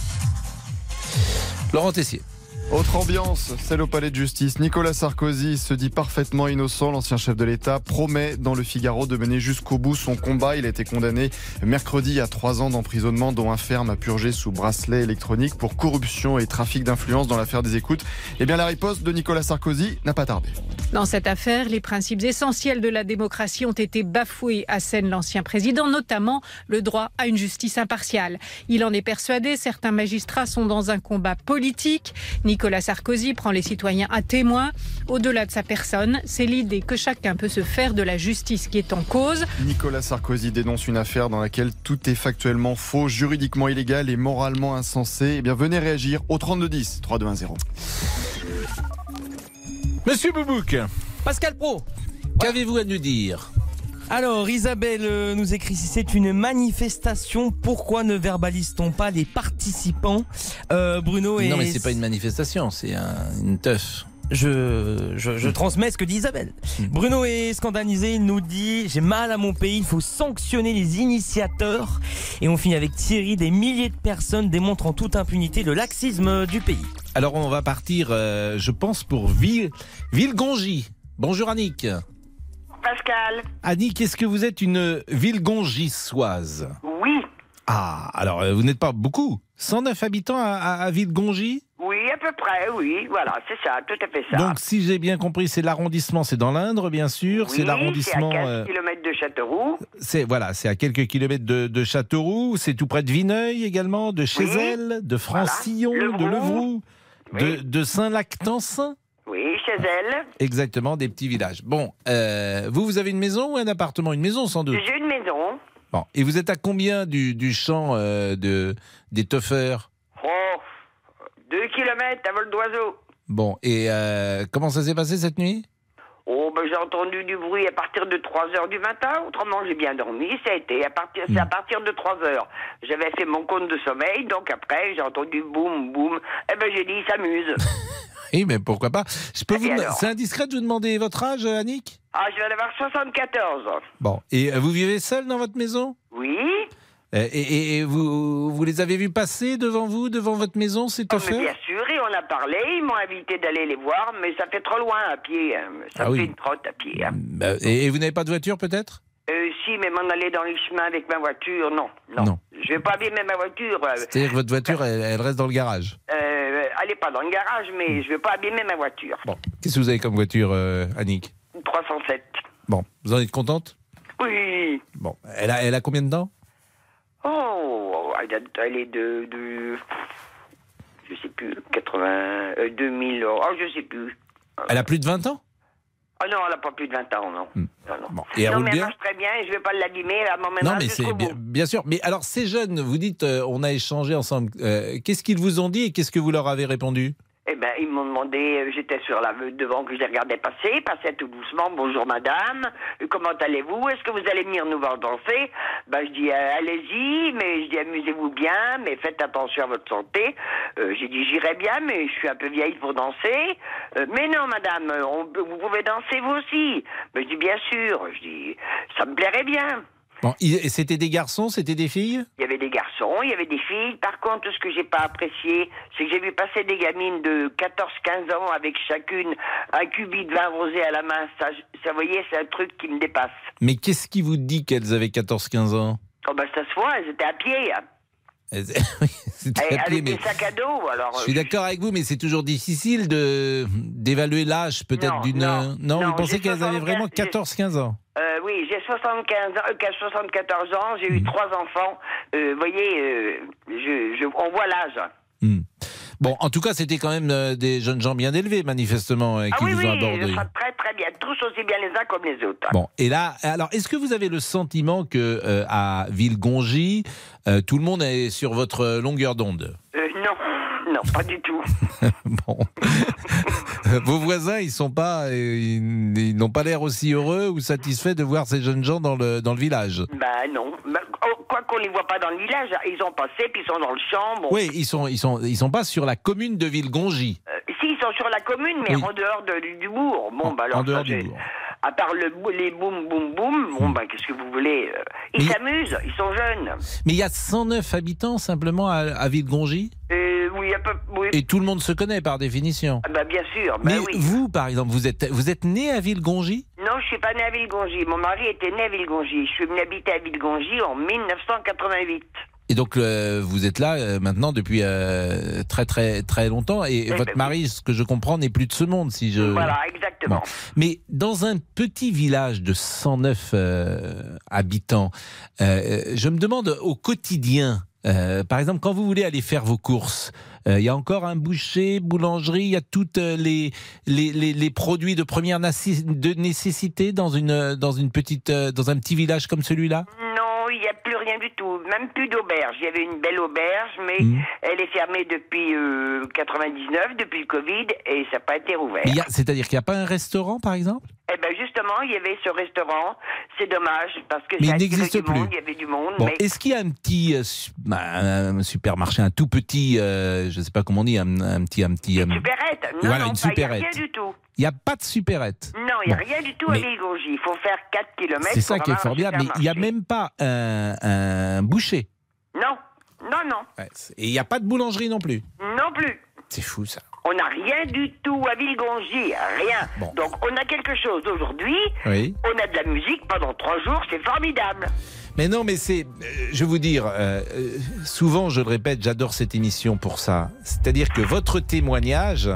Laurent Tessier. Autre ambiance, celle au palais de justice. Nicolas Sarkozy se dit parfaitement innocent. L'ancien chef de l'État promet dans le Figaro de mener jusqu'au bout son combat. Il a été condamné mercredi à trois ans d'emprisonnement, dont un ferme à purger sous bracelet électronique pour corruption et trafic d'influence dans l'affaire des écoutes. Eh bien, la riposte de Nicolas Sarkozy n'a pas tardé. Dans cette affaire, les principes essentiels de la démocratie ont été bafoués, assène l'ancien président, notamment le droit à une justice impartiale. Il en est persuadé, certains magistrats sont dans un combat politique. Nicolas Sarkozy prend les citoyens à témoin. Au-delà de sa personne, c'est l'idée que chacun peut se faire de la justice qui est en cause. Nicolas Sarkozy dénonce une affaire dans laquelle tout est factuellement faux, juridiquement illégal et moralement insensé. Eh bien, venez réagir au 3210 3210. Monsieur Boubouk, Pascal Pro. qu'avez-vous à nous dire? Alors, Isabelle euh, nous écrit si c'est une manifestation, pourquoi ne verbalise-t-on pas les participants Euh, Bruno et. Non, mais c'est pas une manifestation, c'est un- une teuf. Je, je, je transmets ce que dit Isabelle. Bruno est scandalisé, il nous dit J'ai mal à mon pays, il faut sanctionner les initiateurs. Et on finit avec Thierry des milliers de personnes démontrant toute impunité le laxisme du pays. Alors, on va partir, euh, je pense, pour Ville, Villegongy. Bonjour Annick. Pascal. Annick, est-ce que vous êtes une Villegongissoise Oui. Ah, alors euh, vous n'êtes pas beaucoup 109 habitants à, à, à Villegongy Oui, à peu près, oui. Voilà, c'est ça, tout à fait ça. Donc, si j'ai bien compris, c'est l'arrondissement, c'est dans l'Indre, bien sûr. oui, c'est l'arrondissement. C'est à 15 euh, km de Châteauroux. c'est voilà, c'est à quelques kilomètres de, de Châteauroux. C'est tout près de Vineuil également, de Chézelles, de Francillon, de Levroux, de, de Saint-Lactansin. Oui, chez elle. Exactement, des petits villages. Bon, euh, vous, vous avez une maison ou un appartement? Une maison sans doute. J'ai une maison. Bon, et vous êtes à combien du, du champ euh, de, des toffeurs? Oh, deux kilomètres à vol d'oiseau. Bon, et euh, comment ça s'est passé cette nuit? Oh, ben j'ai entendu du bruit à partir de 3 heures du matin. Autrement, j'ai bien dormi. Ça a été à partir, c'est à partir de 3 heures. J'avais fait mon compte de sommeil, donc après, j'ai entendu boum, boum. Eh ben, j'ai dit, il s'amuse. Oui, mais pourquoi pas Je peux vous. C'est indiscret de vous demander votre âge, Annick? Ah, je viens d'avoir 74. Bon, et euh, vous vivez seul dans votre maison? Oui. Euh, Et, et- et vous, vous les avez vus passer devant vous, devant votre maison, ces Oh, bien sûr, et on a parlé, ils m'ont invité d'aller les voir, mais ça fait trop loin à pied. hein. Ça Ah me oui. fait une trotte à pied. hein. Bah, et, et vous n'avez pas de voiture peut-être? Euh, si, mais m'en aller dans les chemins avec ma voiture, non. Non. Non. Je vais pas abîmer ma voiture. C'est-à-dire que votre voiture, elle, elle reste dans le garage. euh, elle est pas dans le garage, mais je vais pas abîmer ma voiture. Bon, qu'est-ce que vous avez comme voiture, euh, Annick 307. Bon, vous en êtes contente? Oui. Bon, elle a, elle a combien de temps Oh, elle, a- elle est de, de. Je sais plus, 80. euh, 2000. Oh, je sais plus. Elle a plus de 20 ans? Ah non, elle a pas plus de 20 ans, non. Non, non. Et elle non, roule mais elle bien marche très bien et je vais pas l'abîmer, elle m'emmènera Non, mais c'est bien, bien sûr. Mais alors, ces jeunes, vous dites, euh, on a échangé ensemble. euh, qu'est-ce qu'ils vous ont dit et qu'est-ce que vous leur avez répondu? Eh ben, ils m'ont demandé, euh, j'étais sur la devant que je les regardais passer, passaient tout doucement, bonjour madame, comment allez-vous, est-ce que vous allez venir nous voir danser? Ben, je dis, euh, allez-y, mais je dis, amusez-vous bien, mais faites attention à votre santé. Euh, J'ai dit, j'irai bien, mais je suis un peu vieille pour danser. Mais non, madame, vous pouvez danser vous aussi. Ben, je dis, bien sûr, je dis, ça me plairait bien. Bon, ils- et C'était des garçons, c'était des filles? Il y avait des garçons, il y avait des filles. Par contre, ce que j'ai pas apprécié, c'est que j'ai vu passer des gamines de 14-15 ans avec chacune un cubi de vin rosé à la main. Ça, ça vous voyez, c'est un truc qui me dépasse. Mais qu'est-ce qui vous dit qu'elles avaient 14-15 ans? Oh ben ça se voit, elles étaient à pied. hein. Et à pied, avec mais des sacs à dos, alors. Je suis d'accord avec vous, mais c'est toujours difficile de d'évaluer l'âge peut-être d'une. non, non, non, vous pensez qu'elles avaient 75, vraiment j'ai- 14-15 ans? Euh, oui, j'ai 75 ans, euh, qu'à 74 ans, j'ai Hmm. eu trois enfants. Euh, Vous voyez, euh, je, je, on voit l'âge. Bon, en tout cas, c'était quand même euh, des jeunes gens bien élevés, manifestement, euh, Ah qui oui, vous oui, ont abordé. très très bien. Tous aussi bien les uns comme les autres. Bon, et là, alors, est-ce que vous avez le sentiment que euh, à Villegongy, euh, tout le monde est sur votre longueur d'onde? Euh, non, non, pas du tout. Bon, vos voisins, ils sont pas, ils, ils n'ont pas l'air aussi heureux ou satisfaits de voir ces jeunes gens dans le dans le village? Ben non. Quoi qu'on les voit pas dans le village, ils ont passé, puis ils sont dans le champ. Bon. Oui, ils sont, ils sont, ils sont pas sur la commune de Villegongy. Euh, si, ils sont sur la commune, mais Oui. en dehors de- du, bourg. Bon, ben alors, en dehors ça, du bourg. À part le, les boum boum boum, bon, ben qu'est-ce que vous voulez euh, Ils s'amusent, ils sont jeunes. Mais il y a 109 habitants simplement à, à Villegongy. Euh, oui, peu. Et tout le monde se connaît par définition. Ah bah, bien sûr, bah Mais oui. vous, par exemple, vous êtes, vous êtes né à Villegongy Non, je suis pas né à Villegongy. Mon mari était né à Villegongy. Je suis venu habiter à Villegongy en 1988. Et donc euh, vous êtes là euh, maintenant depuis euh, très très très longtemps et votre ben oui. mari, ce que je comprends, n'est plus de ce monde si je. Voilà, exactement. Bon. Mais dans un petit village de 109 euh, habitants, je me demande au quotidien, par exemple, quand vous voulez aller faire vos courses, il y a encore un boucher, boulangerie, il y a toutes les, les, les, les produits de première de nécessité dans une, dans une petite, dans un petit village comme celui-là? Non, il n'y a plus rien du tout. Même plus d'auberge. Il y avait une belle auberge, mais Mhm. elle est fermée depuis euh, 99, depuis le Covid, et ça n'a pas été rouvert. C'est-à-dire qu'il n'y a pas un restaurant, par exemple? Eh ben justement, il y avait ce restaurant. C'est dommage parce que Mais il n'existe plus. monde. Il y avait du monde, Bon, mais est-ce qu'il y a un petit euh, bah, un supermarché, un tout petit, euh, je sais pas comment on dit, un, un petit, un petit. euh, supérette. Non, voilà, non, une pas, il y a supérette. rien du tout. Il n'y a pas de supérette. Non, il n'y a Bon. rien du tout Mais- à Villegongy. Il faut faire 4 km. C'est ça qui est formidable. Mais il n'y a même pas un, un boucher. Non, non, non, Ouais, Et il n'y a pas de boulangerie non plus. non plus. C'est fou ça. On n'a rien du tout à Villegongy, rien. Donc on a quelque chose aujourd'hui. Oui. On a de la musique pendant trois jours, c'est formidable. Mais non, mais c'est, euh, je vais vous dire, euh, euh, souvent, je le répète, j'adore cette émission pour ça. C'est-à-dire que votre témoignage,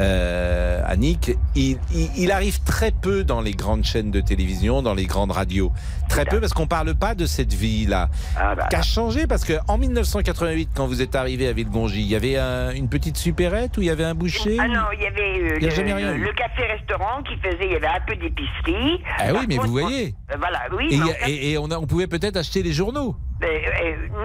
euh, Annick, il, il- il arrive très peu dans les grandes chaînes de télévision, dans les grandes radios. Très peu parce qu'on parle pas de cette vie-là. Ah bah, Qui a changé parce que en 1988, quand vous êtes arrivé à Villegongy, il y avait un- une petite supérette où il y avait un boucher Ah non, il y avait euh, Il y a le, café-restaurant qui faisait, il y avait un peu d'épicerie. Ah oui, mais contre, vous voyez. euh, Voilà, oui. Et, a- on, a- on pouvait peut-être acheter les journaux. euh,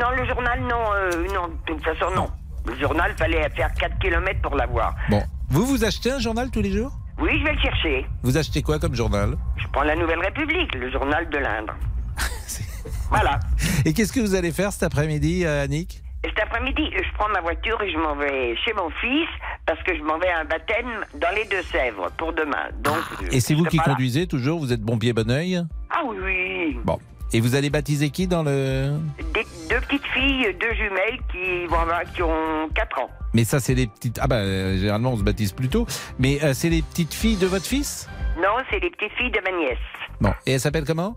non, le journal, non, non, de toute façon, non. Le journal, fallait faire 4 km pour l'avoir. Bon, vous vous achetez un journal tous les jours? Oui, je vais le chercher. Vous achetez quoi comme journal? Je prends la Nouvelle République, le journal de l'Indre. voilà. Et qu'est-ce que vous allez faire cet après-midi, euh, Annick? Et cet après-midi, je prends ma voiture et je m'en vais chez mon fils parce que je m'en vais à un baptême dans les Deux-Sèvres pour demain. Donc, euh, Et c'est vous qui là. conduisez toujours Vous êtes bon pied, bon oeil? Ah oui, oui. Bon. Et vous allez baptiser qui dans le... Des- deux petites filles, deux jumelles qui, qui ont 4 ans. Mais ça, c'est les petites... Ah bah, euh, généralement, on se baptise plus tôt. Mais euh, c'est les petites filles de votre fils? Non, c'est les petites filles de ma nièce. Bon. Et elles s'appellent comment?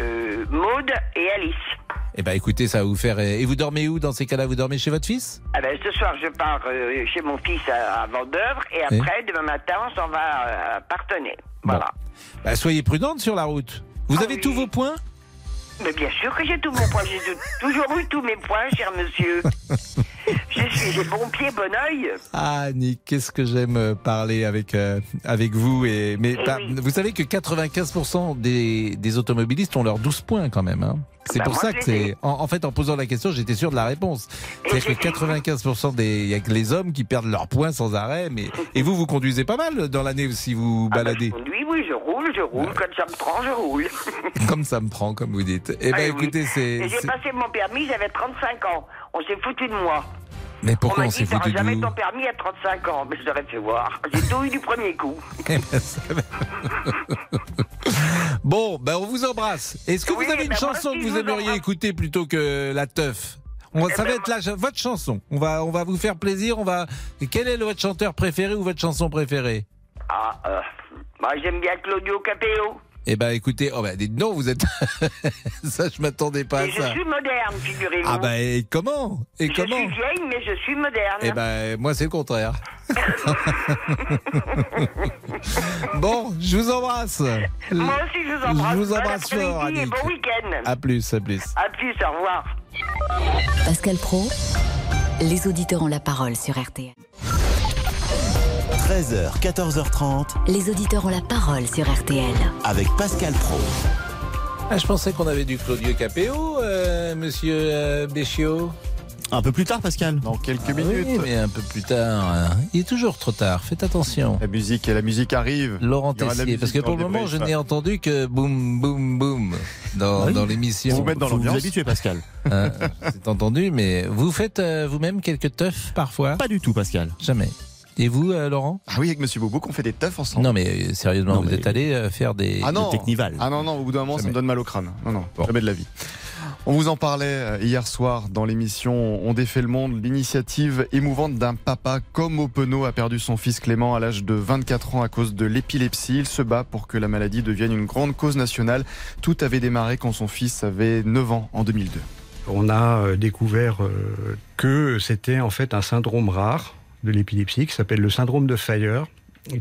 Euh, Maude et Alice. Eh ben, écoutez, ça va vous faire... Et vous dormez où dans ces cas-là? Vous dormez chez votre fils? Ah ben, ce soir, je pars euh, chez mon fils à, à et Oui. après, demain matin, on s'en va euh, à Partenay. Voilà. Bah, Soyez prudente sur la route. Vous Ah avez oui. tous vos points? Mais bien sûr que j'ai tout mon point. J'ai tou- toujours eu tous mes points, cher monsieur. je suis, j'ai bon pied, bon oeil. Ah, Nick, qu'est-ce que j'aime euh, parler avec euh, avec vous et mais Eh bah, oui. vous savez que 95% des, des automobilistes ont leurs 12 points quand même. Hein. C'est Bah, pour ça que c'est. En, en fait, en posant la question, j'étais sûr de la réponse. C'est-à-dire que 95% des, il y a que les hommes qui perdent leurs points sans arrêt. Mais et vous, vous conduisez pas mal dans l'année si vous baladez. Oui, oui, je roule, je roule. Quand ça me prend, je roule. Comme ça me prend, comme vous dites. Eh Ah oui. écoutez, c'est. J'ai passé mon permis, j'avais 35 ans. On s'est foutu de moi. Mais pourquoi on on s'est foutu de jamais ton permis à 35 ans. Mais je l'aurais fait voir. J'ai tout eu du premier coup. Eh ben, bon, ben on vous embrasse. Est-ce que Oui, vous avez une ben, chanson que vous aimeriez embrasse. écouter plutôt que la teuf on, Eh Ça va ben, être la, votre chanson. On va, on va vous faire plaisir. On va. Quel est votre chanteur préféré ou votre chanson préférée? Ah, euh, moi j'aime bien Claudio Capéo. Eh ben, écoutez, oh ben, dites non, vous êtes. ça, je m'attendais pas à Et je ça. suis moderne, figurez-vous. Ah ben, et comment? Et je comment? suis vieille, mais je suis moderne. Eh ben, moi, c'est le contraire. bon, je vous embrasse. Moi aussi, je vous embrasse. Je vous Bon embrasse après-midi fort, et bon week-end. À plus, à plus. À plus, au revoir. Pascal Pro, les auditeurs ont la parole sur RTL. 13h, 14h30 Les auditeurs ont la parole sur RTL. avec Pascal Pro. Ah, je pensais qu'on avait du Claudio Capéo, euh, monsieur euh, Béchiot. Un peu plus tard, Pascal. Dans quelques Ah minutes. Oui, mais un peu plus tard. hein. Il est toujours trop tard. Faites attention. La musique, la musique arrive. Laurent la Tessier, parce que pour le moment, je n'ai entendu que boum, boum, boum dans, Oui. dans l'émission. Vous mettre dans Faut vous l'ambiance. habituer, Pascal. Hein, C'est entendu, mais vous faites euh, vous-même quelques teufs parfois? Pas du tout, Pascal. Jamais. Et vous, euh, Laurent? Ah oui, avec Monsieur Bobo, qu'on fait des teufs ensemble. Non, mais euh, sérieusement, Non, vous mais- êtes allé euh, faire des. Ah non. Le Technival. Ah non, non, au bout d'un moment, ça Jamais. me donne mal au crâne. Non, non, Bon. jamais de la vie. On vous en parlait euh, hier soir dans l'émission On défait le monde. L'initiative émouvante d'un papa comme Openo a perdu son fils Clément à l'âge de 24 ans à cause de l'épilepsie. Il se bat pour que la maladie devienne une grande cause nationale. Tout avait démarré quand son fils avait 9 ans en 2002. On a euh, découvert euh, que c'était en fait un syndrome rare de l'épilepsie qui s'appelle le syndrome de Fire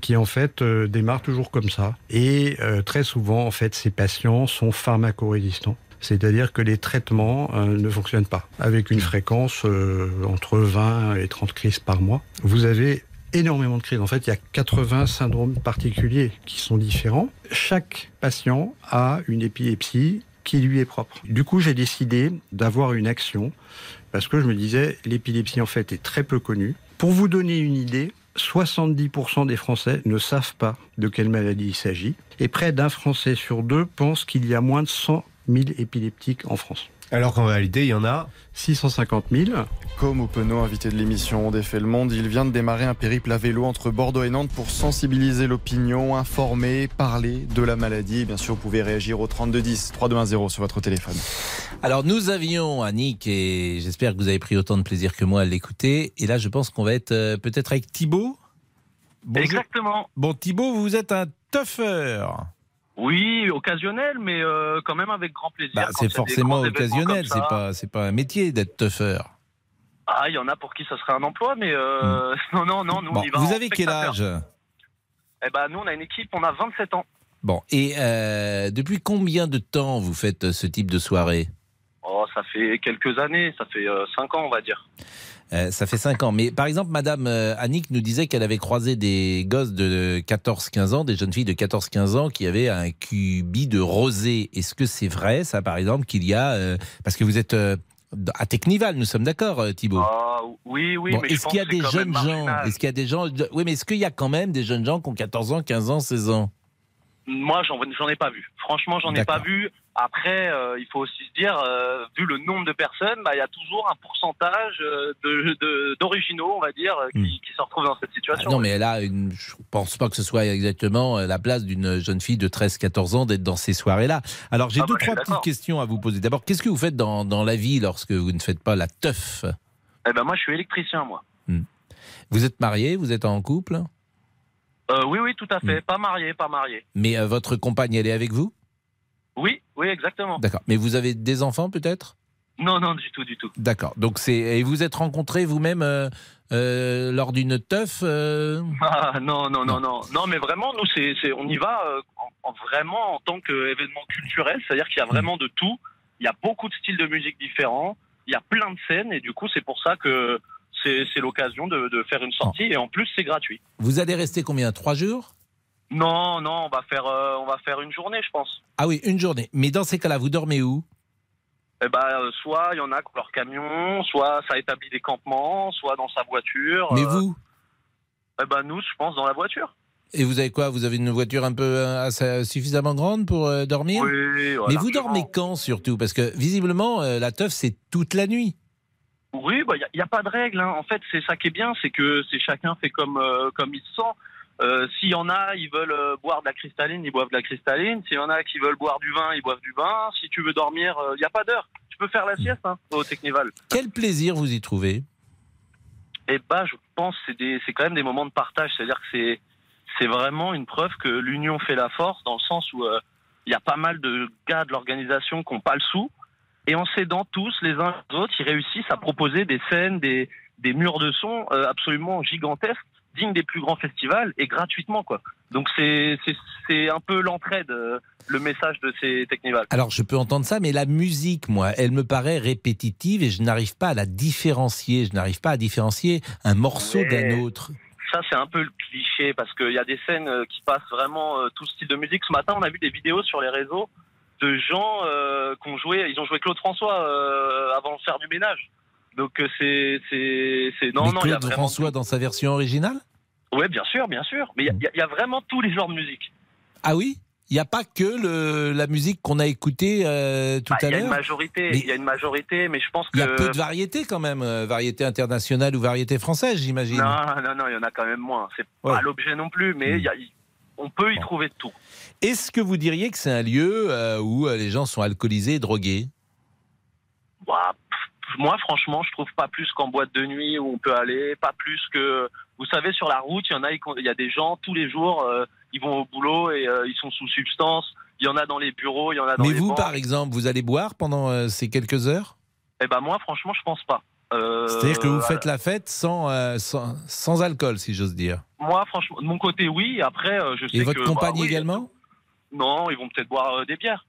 qui en fait démarre toujours comme ça et très souvent en fait ces patients sont pharmacorésistants c'est-à-dire que les traitements euh, ne fonctionnent pas. Avec une fréquence euh, entre 20 et 30 crises par mois, vous avez énormément de crises. En fait, il y a 80 syndromes particuliers qui sont différents. Chaque patient a une épilepsie qui lui est propre. Du coup, j'ai décidé d'avoir une action parce que je me disais l'épilepsie en fait est très peu connue. Pour vous donner une idée, 70% des Français ne savent pas de quelle maladie il s'agit et près d'un Français sur deux pense qu'il y a moins de 100 1000 épileptiques en France. Alors qu'en réalité, il y en a 650 000. Comme Openo, invité de l'émission On défait le monde, il vient de démarrer un périple à vélo entre Bordeaux et Nantes pour sensibiliser l'opinion, informer, parler de la maladie. Et bien sûr, vous pouvez réagir au 3210, 3210 sur votre téléphone. Alors, nous avions Annick, et j'espère que vous avez pris autant de plaisir que moi à l'écouter. Et là, je pense qu'on va être euh, peut-être avec Thibaut. Exactement. Bon, Thibaut, vous êtes un tougher. Oui, occasionnel, mais euh, quand même avec grand plaisir. Bah, c'est forcément occasionnel, c'est pas, c'est pas un métier d'être tougher. Ah, il y en a pour qui ça serait un emploi, mais euh, non, non, non, nous on y va. Vous avez quel âge? Eh ben, nous on a une équipe, on a 27 ans. Bon, et euh, depuis combien de temps vous faites ce type de soirée? Oh, ça fait quelques années, ça fait 5 ans, on va dire. Euh, ça fait 5 ans. Mais par exemple, Madame euh, Annick nous disait qu'elle avait croisé des gosses de 14-15 ans, des jeunes filles de 14-15 ans qui avaient un cubi de rosé. Est-ce que c'est vrai, ça, par exemple, qu'il y a... Euh, parce que vous êtes à Technival, nous sommes d'accord, Thibault ah, Oui, oui. mais est-ce qu'il y a des jeunes gens Est-ce qu'il y a des gens Oui, mais est-ce qu'il y a quand même des jeunes gens qui ont 14 ans, 15 ans, 16 ans? Moi, j'en ai pas vu. Franchement, j'en ai pas vu. Après, euh, il faut aussi se dire, euh, vu le nombre de personnes, bah, il y a toujours un pourcentage euh, d'originaux, de, on va dire, hmm. qui, se retrouvent dans cette situation. non, mais là, une, je pense pas que ce soit exactement la place d'une jeune fille de 13-14 ans d'être dans ces soirées-là. Alors, j'ai ah deux, bah, trois petites questions à vous poser. D'abord, qu'est-ce que vous faites dans, dans, la vie lorsque vous ne faites pas la teuf? Eh ben, moi, je suis électricien, moi. Hmm. Vous êtes marié Vous êtes en couple? Oui, oui, tout à fait. Hmm. Pas marié, pas marié. Mais votre compagne, elle est avec vous? Oui, oui, exactement. D'accord. Mais vous avez des enfants peut-être? Non, non, du tout, du tout. D'accord. Donc c'est et vous êtes rencontrés vous-même euh, lors d'une teuf ah, non, non, non, non, non, mais vraiment, nous, c'est, on y va en, vraiment en tant qu'événement culturel, c'est-à-dire qu'il y a vraiment de tout. Il y a beaucoup de styles de musique différents. Il y a plein de scènes et du coup, c'est pour ça que c'est l'occasion de, faire une sortie et en plus c'est gratuit. Vous allez rester combien? Trois jours? Non, non, on va faire euh, on va faire une journée, je pense. Ah oui, une journée. Mais dans ces cas-là, vous dormez où? Eh ben, euh, soit il y en a qui ont leur camion, soit ça établit des campements, soit dans sa voiture. Mais euh. vous eh ben, nous, je pense dans la voiture. Et vous avez quoi? Vous avez une voiture un peu suffisamment grande pour dormir? Oui. Mais vous dormez quand surtout? Parce que visiblement, la teuf, c'est toute la nuit. Oui, il bah, n'y a, pas de règle. Hein. En fait, c'est ça qui est bien, c'est que c'est chacun fait comme, euh, comme il se sent. Euh, S'il y en a, ils veulent euh, boire de la cristalline, ils boivent de la cristalline. S'il y en a qui veulent boire du vin, ils boivent du vin. Si tu veux dormir, il euh, n'y a pas d'heure. Tu peux faire la sieste hein, au Technival. Quel plaisir vous y trouvez Eh bah, je pense que c'est quand même des moments de partage. C'est-à-dire que c'est vraiment une preuve que l'union fait la force, dans le sens où il y a pas mal de gars de l'organisation qui n'ont pas le sou et en s'aidant tous les uns les autres, ils réussissent à proposer des scènes, des, des murs de son absolument gigantesques, dignes des plus grands festivals et gratuitement quoi. Donc c'est c'est un peu l'entraide, euh, le message de ces technivals. Alors je peux entendre ça, mais la musique, moi, elle me paraît répétitive et je n'arrive pas à la différencier. Je n'arrive pas à différencier un morceau d'un autre. Ça c'est un peu le cliché parce qu'il y a des scènes euh, qui passent vraiment tout style de musique. Ce matin, on a vu des vidéos sur les réseaux de gens euh, qui ont joué, ils ont joué Claude François euh, avant de faire du ménage. Donc euh, c'est c'est non non. Claude François dans sa version originale. Oui, bien sûr, bien sûr. Mais il y, a vraiment tous les genres de musique. Ah oui? Il n'y a pas que le, la musique qu'on a écoutée tout bah, à l'heure. Il y a une majorité, il y a une majorité, mais je pense que. Il y a peu de variété quand même, variété internationale ou variété française, j'imagine. Non, non, non, il y en a quand même moins. C'est pas l'objet non plus, mais il y a, on peut y trouver de tout. Est-ce que vous diriez que c'est un lieu euh, où euh, les gens sont alcoolisés et drogués? Bah, moi, franchement, je trouve pas plus qu'en boîte de nuit où on peut aller, pas plus que. Vous savez, sur la route, il y en a, il y a des gens tous les jours, euh, ils vont au boulot et euh, ils sont sous substance. Il y en a dans les bureaux, il y en a dans Mais les vous, par exemple, vous allez boire pendant euh, ces quelques heures? Eh ben moi, franchement, je pense pas. C'est-à-dire que vous faites la fête sans, sans, sans alcool, si j'ose dire. Moi, franchement, de mon côté, oui. Après, je sais Et votre que, compagne bah, oui, également? Non, ils vont peut-être boire des bières.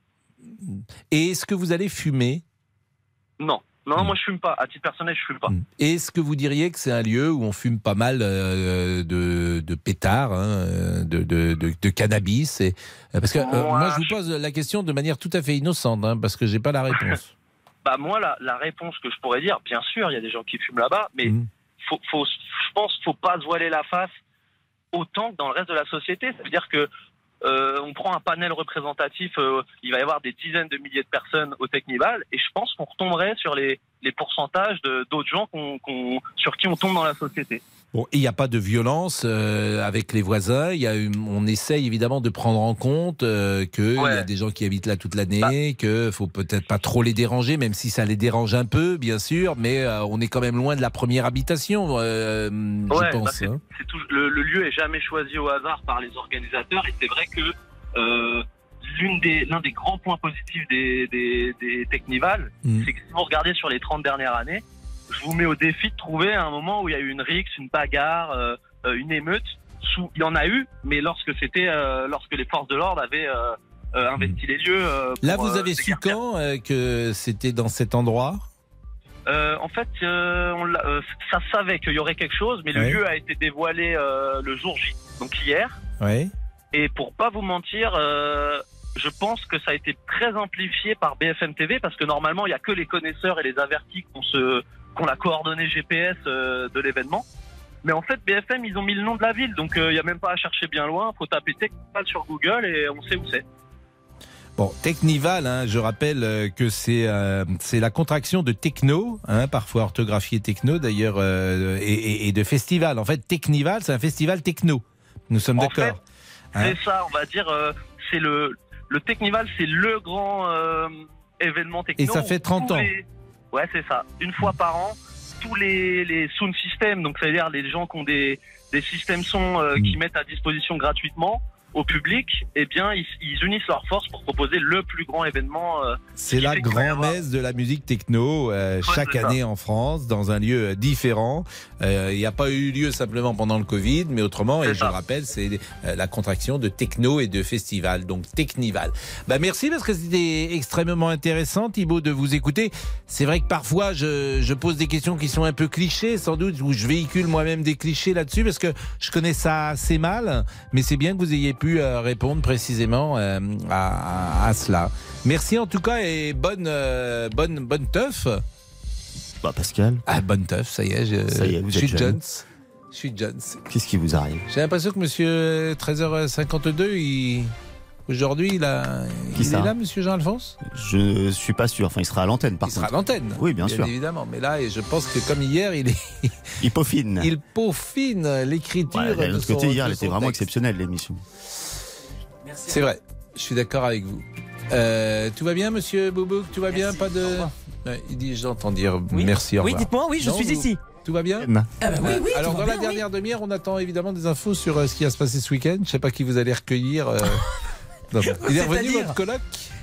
Et est-ce que vous allez fumer? Non, non, Hmm. moi je fume pas. À titre personnel, je fume pas. Et Est-ce que vous diriez que c'est un lieu où on fume pas mal euh, de, de pétards, hein, de, de, de- cannabis et, euh, Parce que euh, Moi, moi, je vous pose la question de manière tout à fait innocente, hein, parce que j'ai pas la réponse. Bah moi, la, la réponse que je pourrais dire, bien sûr, il y a des gens qui fument là-bas, mais faut, faut, je pense, faut pas se voiler la face autant que dans le reste de la société. Ça veut dire que euh, on prend un panel représentatif, euh, il va y avoir des dizaines de milliers de personnes au Technival, et je pense qu'on retomberait sur les, pourcentages d'autres gens sur qui on tombe dans la société. Bon, et il n'y a pas de violence euh, avec les voisins. Il y a une- on essaye évidemment de prendre en compte euh, qu'il y a des gens qui habitent là toute l'année, que faut peut-être pas trop les déranger, même si ça les dérange un peu, bien sûr. Mais euh, on est quand même loin de la première habitation, Ouais, je pense. bah, c'est- hein. c'est tout- le, le lieu est jamais choisi au hasard par les organisateurs et c'est vrai que l'une des l'un des grands points positifs des, des, des Technival, Mm. c'est que si vous regardez sur les 30 dernières années, je vous mets au défi de trouver un moment où il y a eu une rixe, une bagarre, euh, euh, une émeute. Sous, il y en a eu, mais lorsque c'était euh, lorsque les forces de l'ordre avaient investi les lieux. Là, vous avez su quand que c'était dans cet endroit? En fait, on ça savait qu'il y aurait quelque chose, mais le lieu a été dévoilé le jour J, donc hier. Oui. Et pour pas vous mentir, je pense que ça a été très amplifié par BFM TV parce que normalement, il y a que les connaisseurs et les avertis qui ont, ont la coordonnée GPS euh, de l'événement. Mais en fait, BFM, ils ont mis le nom de la ville, donc euh, il y a même pas à chercher bien loin. Faut taper Technival sur Google et on sait où c'est. Bon, Technival, hein, je rappelle euh, que c'est euh, c'est la contraction de techno, hein, parfois orthographié techno d'ailleurs, euh, et, de festival. En fait, Technival, c'est un festival techno. Nous sommes d'accord. Hein C'est ça, on va dire, euh, c'est le le Technival, c'est le grand euh, événement techno. Et ça fait où 30 tous ans. les- Ouais, c'est ça. Une fois par an, tous les les sound systems, donc c'est-à-dire les gens qui ont des des systèmes son euh, Mm. qui mettent à disposition gratuitement au public, eh bien, ils, ils unissent leurs forces pour proposer le plus grand événement. euh, C'est la grand-messe de la musique techno euh, chaque ça. année en France, dans un lieu euh, différent. Euh, Il n'y a pas eu lieu simplement pendant le Covid, mais autrement, et je le rappelle, c'est la contraction de techno et de festival, donc Technival. Bah merci parce que c'était extrêmement intéressant, Thibaut, de vous écouter. C'est vrai que parfois, je, je pose des questions qui sont un peu clichés, sans doute, où je véhicule moi-même des clichés là-dessus, parce que je connais ça assez mal, mais c'est bien que vous ayez pu euh, répondre précisément euh, à, à- à cela. Merci en tout cas et bonne euh, bonne bonne teuf. Bah Pascal. Ah bonne teuf, ça y est, je, Ça y est, vous je êtes suis. Jones. Je suis Jones. Qu'est-ce qui vous arrive? J'ai l'impression que monsieur 13h52, il aujourd'hui il a Qui il est là monsieur Jean-Alphonse? Je suis pas sûr. Enfin, il sera à l'antenne par Il contre. sera à l'antenne. Oui, bien, sûr. évidemment, mais là je pense que comme hier, il est Il peaufine. il peaufine l'écriture Ouais, de l'autre côté, hier, elle était vraiment texte. exceptionnelle l'émission. C'est vrai, je suis d'accord avec vous. Euh, tout va bien, monsieur Boubouk? Tout va bien Pas de. Il dit J'entends dire merci, au Oui, dites-moi, oui, je Non, suis vous- ici. Tout va bien Ah bah oui, oui, Alors, tout dans la bien, dernière demi-heure, on attend évidemment des infos sur euh, ce qui va se passer ce week-end. Je sais pas qui vous allez recueillir. euh. Non, bon. Il est revenu, votre coloc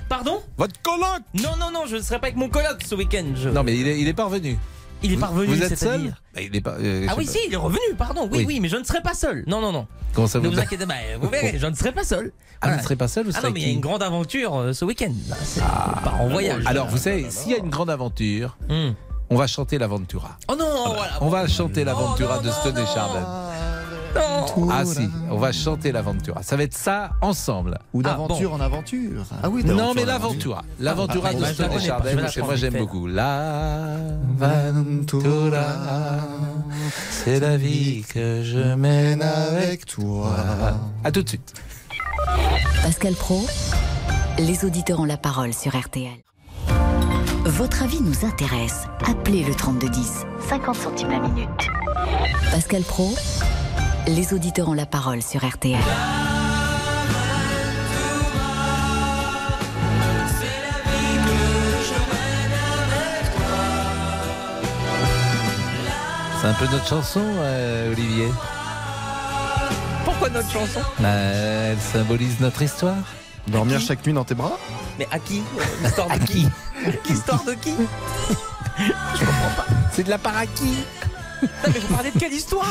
Pardon Votre coloc Non, non, non, je ne serai pas avec mon coloc ce week-end. je- Non, mais il est, il est pas revenu. Il est Vous- pas revenu, Vous êtes seul Bah, il est pas, euh, Ah oui, si, il est revenu, pardon. Oui, Oui. oui, mais je ne serai pas seul. Non, non, non. Comment ça ne vous vous inquiétez pas, vous verrez, je ne serai pas seul. Ah, vous ne serez pas seul, vous Ah non, mais il y a une grande aventure euh, ce week-end. C'est- on part en voyage. Alors, vous savez, s'il y a une grande aventure, on va chanter l'Aventura. Oh non, voilà. On va chanter l'Aventura de Stone et Chardin. Ah si, on va chanter l'Aventura. Ça va être ça ensemble. Ou d'aventure en aventure. Ah oui, Non, mais l'Aventura. L'Aventura Ah, de bah, et Chardin, que moi j'aime beaucoup. L'Aventura, c'est la vie que je mène avec toi. À tout de suite. Pascal Pro, les auditeurs ont la parole sur RTL. Votre avis nous intéresse. Appelez le 3210, 50 centimes la minute. Pascal Pro, les auditeurs ont la parole sur RTL. C'est un peu notre chanson, euh, Olivier. Pourquoi notre chanson? Bah, elle symbolise notre histoire. Dormir chaque nuit dans tes bras? Mais à qui? L'histoire de qui? L'histoire de qui? Je comprends pas. C'est de la part à qui? Non mais vous parlez de quelle histoire?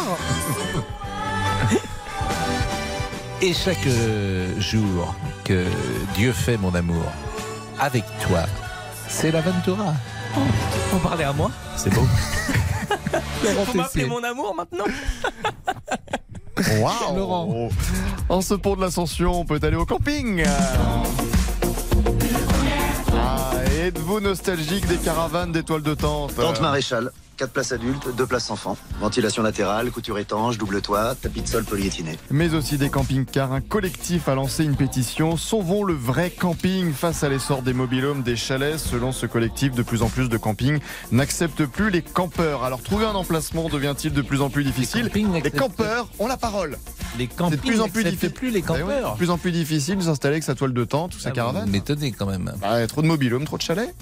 Et chaque euh, jour que Dieu fait mon amour avec toi, c'est l'Aventura. Vous parlez à moi C'est beau. Vous m'appelez mon amour maintenant Waouh Laurent. En ce pont de l'ascension, on peut aller au camping. Ah, êtes-vous nostalgique des caravanes d'étoiles de tente Tente maréchal, 4 places adultes, 2 places enfants. Ventilation latérale, couture étanche, double toit, tapis de sol polyéthiné. mais aussi des camping-cars. Un collectif a lancé une pétition Sauvons le vrai camping face à l'essor des mobilhomes, des chalets. Selon ce collectif, de plus en plus de campings n'acceptent plus les campeurs. Alors trouver un emplacement devient-il de plus en plus difficile? Les, campeurs ont la parole. Les C'est campings de plus en plus n'acceptent difficile. plus les Ben campeurs. de plus en plus difficile de s'installer avec sa toile de tente ou sa Ah, caravane. Vous m'étonnez quand même. Bah, trop de mobilhomes, trop de chalets.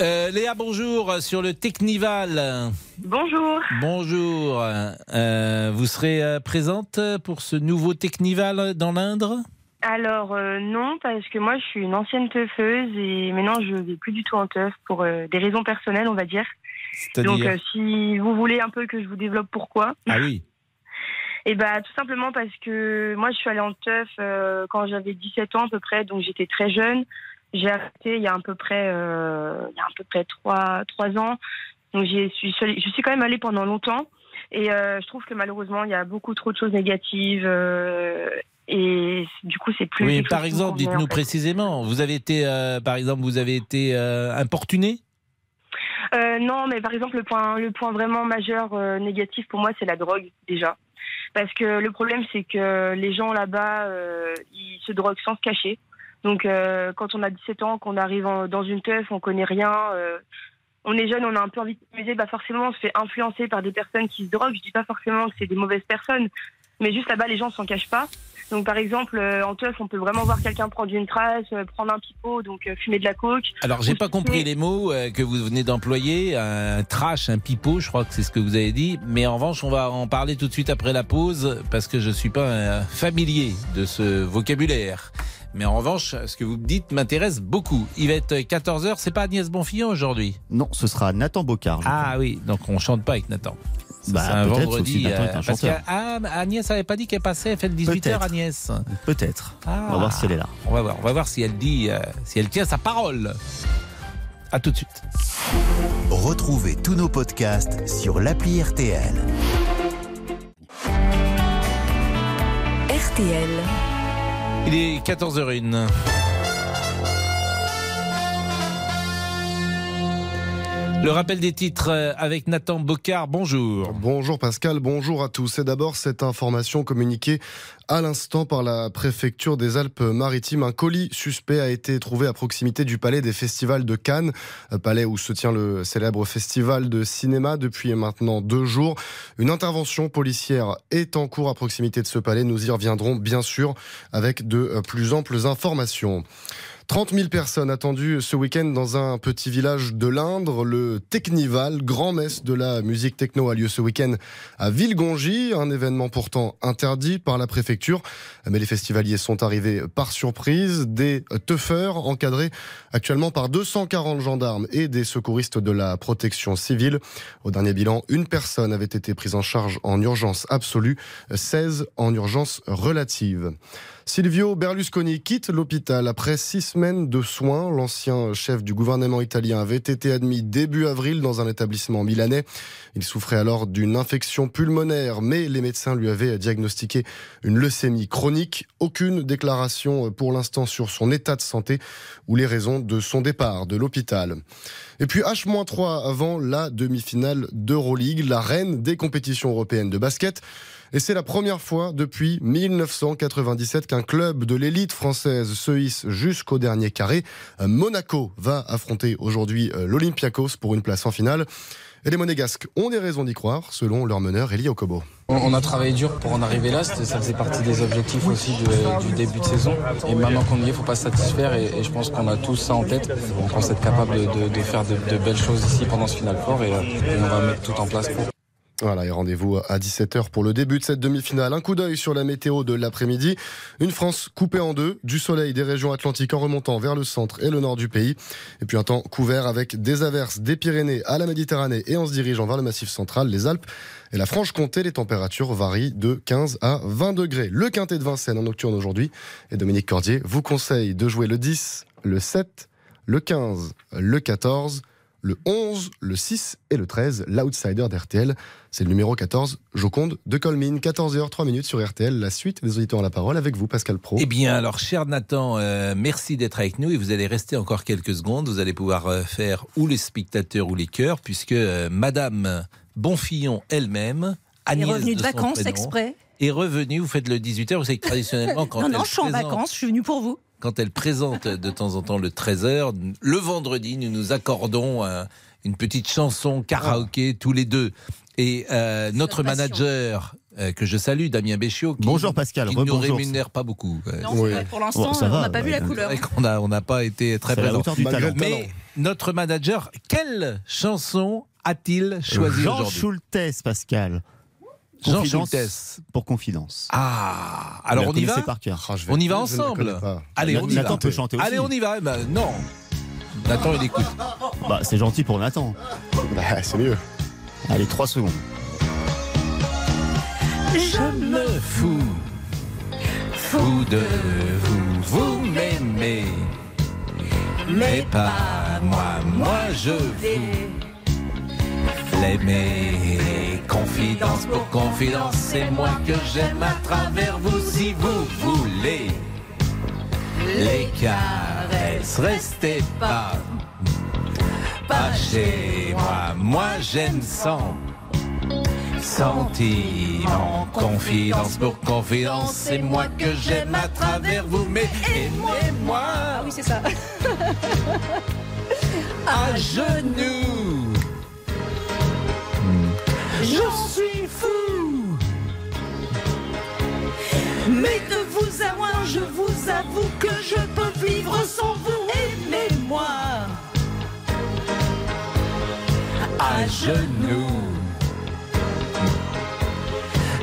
Euh, Léa, bonjour sur le Technival. Bonjour. Bonjour. Euh, vous serez euh, présente pour ce nouveau Technival dans l'Indre? Alors euh, non, parce que moi je suis une ancienne teufeuse et maintenant je vais plus du tout en teuf pour des raisons personnelles, on va dire. Donc si vous voulez un peu que je vous développe pourquoi, Ah oui. et bah tout simplement parce que moi je suis allée en teuf quand j'avais 17 ans à peu près, donc j'étais très jeune. J'ai arrêté il y a à peu près euh, il y a à peu près trois trois ans. Donc j'y suis je suis quand même allée pendant longtemps et euh, je trouve que malheureusement il y a beaucoup trop de choses négatives euh, et du coup c'est plus Oui, par exemple, dites-nous en fait. précisément. Vous avez été, euh, par exemple, vous avez été euh, importuné? Non, mais par exemple, le point, le point vraiment majeur négatif pour moi, c'est la drogue, déjà. Parce que le problème, c'est que les gens là-bas, ils se droguent sans se cacher. Donc, euh, quand on a 17 ans, qu'on arrive en- dans une teuf, on connaît rien, euh, on est jeune, on a un peu envie de s'amuser, bah forcément, on se fait influencer par des personnes qui se droguent. Je dis pas forcément que c'est des mauvaises personnes, mais juste là-bas, les gens s'en cachent pas. Donc, par exemple, euh, en teuf, on peut vraiment voir quelqu'un prendre une trace, prendre un pipeau, donc fumer de la coke. Alors, j'ai pas compris les mots que vous venez d'employer, un trash, un pipeau, je crois que c'est ce que vous avez dit. Mais en revanche, on va en parler tout de suite après la pause, parce que je suis pas familier de ce vocabulaire. Mais en revanche, ce que vous me dites m'intéresse beaucoup. Il va être 14h, c'est pas Agnès Bonfillon aujourd'hui? Non, ce sera Nathan Bocard. Ah oui, donc on chante pas avec Nathan. Bah, c'est un vendredi. un parce ah, Agnès avait pas dit qu'elle passait, elle fait le 18h Peut-être. Agnès. Peut-être. Ah. On va voir si elle est là. On va voir, on va voir si elle dit, euh, si elle tient sa parole. À tout de suite. Retrouvez tous nos podcasts sur l'appli RTL. RTL. Il est 14h01. Le rappel des titres euh, avec Nathan Bocard. Bonjour. Bonjour Pascal, bonjour à tous. Et d'abord, cette information communiquée à l'instant par la préfecture des Alpes-Maritimes. Un colis suspect a été trouvé à proximité du palais des festivals de Cannes, palais où se tient le célèbre festival de cinéma depuis maintenant deux jours. Une intervention policière est en cours à proximité de ce palais. Nous y reviendrons bien sûr avec de euh, plus amples informations. 30 000 personnes attendues ce week-end dans un petit village de l'Indre. Le Technival, grand-messe de la musique techno, a lieu ce week-end à Villegongy, un événement pourtant interdit par la préfecture. Mais les festivaliers sont arrivés par surprise. Des teufeurs encadrés actuellement par 240 gendarmes et des secouristes de la protection civile. Au dernier bilan, une personne avait été prise en charge en urgence absolue, 16 en urgence relative. Silvio Berlusconi quitte l'hôpital après six semaines de soins. L'ancien chef du gouvernement italien avait été admis début avril dans un établissement milanais. Il souffrait alors d'une infection pulmonaire, mais les médecins lui avaient diagnostiqué une leucémie chronique. Aucune déclaration pour l'instant sur son état de santé ou les raisons de son départ de l'hôpital. Et puis H-3 avant la demi-finale d'Euroleague, la reine des compétitions européennes de basket. Et c'est la première fois depuis 1997 qu'un club de l'élite française se hisse jusqu'au dernier carré. Euh, Monaco va affronter aujourd'hui euh, l'Olympiakos pour une place en finale. Et les Monégasques ont des raisons d'y croire, selon leur meneur Eli Okobo. On a travaillé dur pour en arriver là, ça faisait partie des objectifs aussi du début de saison. Et maintenant qu'on y est, il ne faut pas se satisfaire et, je pense qu'on a tous ça en tête. On pense être capable de, faire de, belles choses ici pendant ce final fort et, euh, et on va mettre tout en place pour. Voilà, et rendez-vous à 17h pour le début de cette demi-finale. Un coup d'œil sur la météo de l'après-midi. Une France coupée en deux, du soleil des régions atlantiques en remontant vers le centre et le nord du pays. Et puis un temps couvert avec des averses des Pyrénées à la Méditerranée et en se dirigeant vers le massif central, les Alpes et la Franche-Comté. Les températures varient de 15 à 20 degrés. Le quintet de Vincennes en nocturne aujourd'hui. Et Dominique Cordier vous conseille de jouer le 10, le 7, le 15, le 14 le 11, le 6 et le 13, l'outsider d'RTL. C'est le numéro 14, Joconde de Colmine. 14h, 3 minutes sur RTL. La suite des auditeurs à la parole avec vous, Pascal Pro. Eh bien, alors, cher Nathan, euh, merci d'être avec nous et vous allez rester encore quelques secondes. Vous allez pouvoir euh, faire ou les spectateurs ou les chœurs, puisque euh, Madame Bonfillon elle-même, Agnès est revenue de, de son vacances prénom, exprès. est revenue. Vous faites le 18h. Vous savez que traditionnellement, quand non, non, elle je suis en vacances, je suis venue pour vous. Quand elle présente de temps en temps le 13h, le vendredi, nous nous accordons euh, une petite chanson karaoké tous les deux. Et euh, notre passion. manager, euh, que je salue, Damien Béchiot, qui, Bonjour, Pascal. qui ne nous rémunère pas beaucoup. Non, pour l'instant, Bon, on n'a pas vu la couleur. n'a on n'a pas été très présent. Mais notre manager, quelle chanson a-t-il choisi Jean Schultes, Pascal. Jean Schultes. Pour confidence. Ah, alors on y va connaissez par cœur. Ah, vais- On y va ensemble. Allez, on y Nathan va. peut chanter aussi. Allez, on y va. Eh ben, non. Nathan, il écoute. Bah, c'est gentil pour Nathan. Bah, c'est mieux. Allez, 3 secondes. Je me fous, fous de vous, vous m'aimez, mais pas moi, moi je vous l'aimer. Confidence pour confidence, c'est moi que j'aime à travers vous si vous voulez. Les caresses, restez pas, pas chez moi, moi j'aime sans. Sentiment, confidence pour confidence, c'est moi que j'aime à travers vous, mais aimez-moi Ah oui, c'est ça. à genoux. J'en suis fou. Mais de vous à moi, je vous avoue que je peux vivre sans vous. Aimez-moi. À genoux.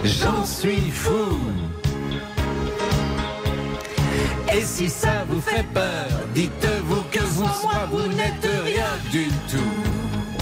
J'en suis fou. Et si ça vous fait peur, dites-vous que vous, moi, vous n'êtes rien du tout.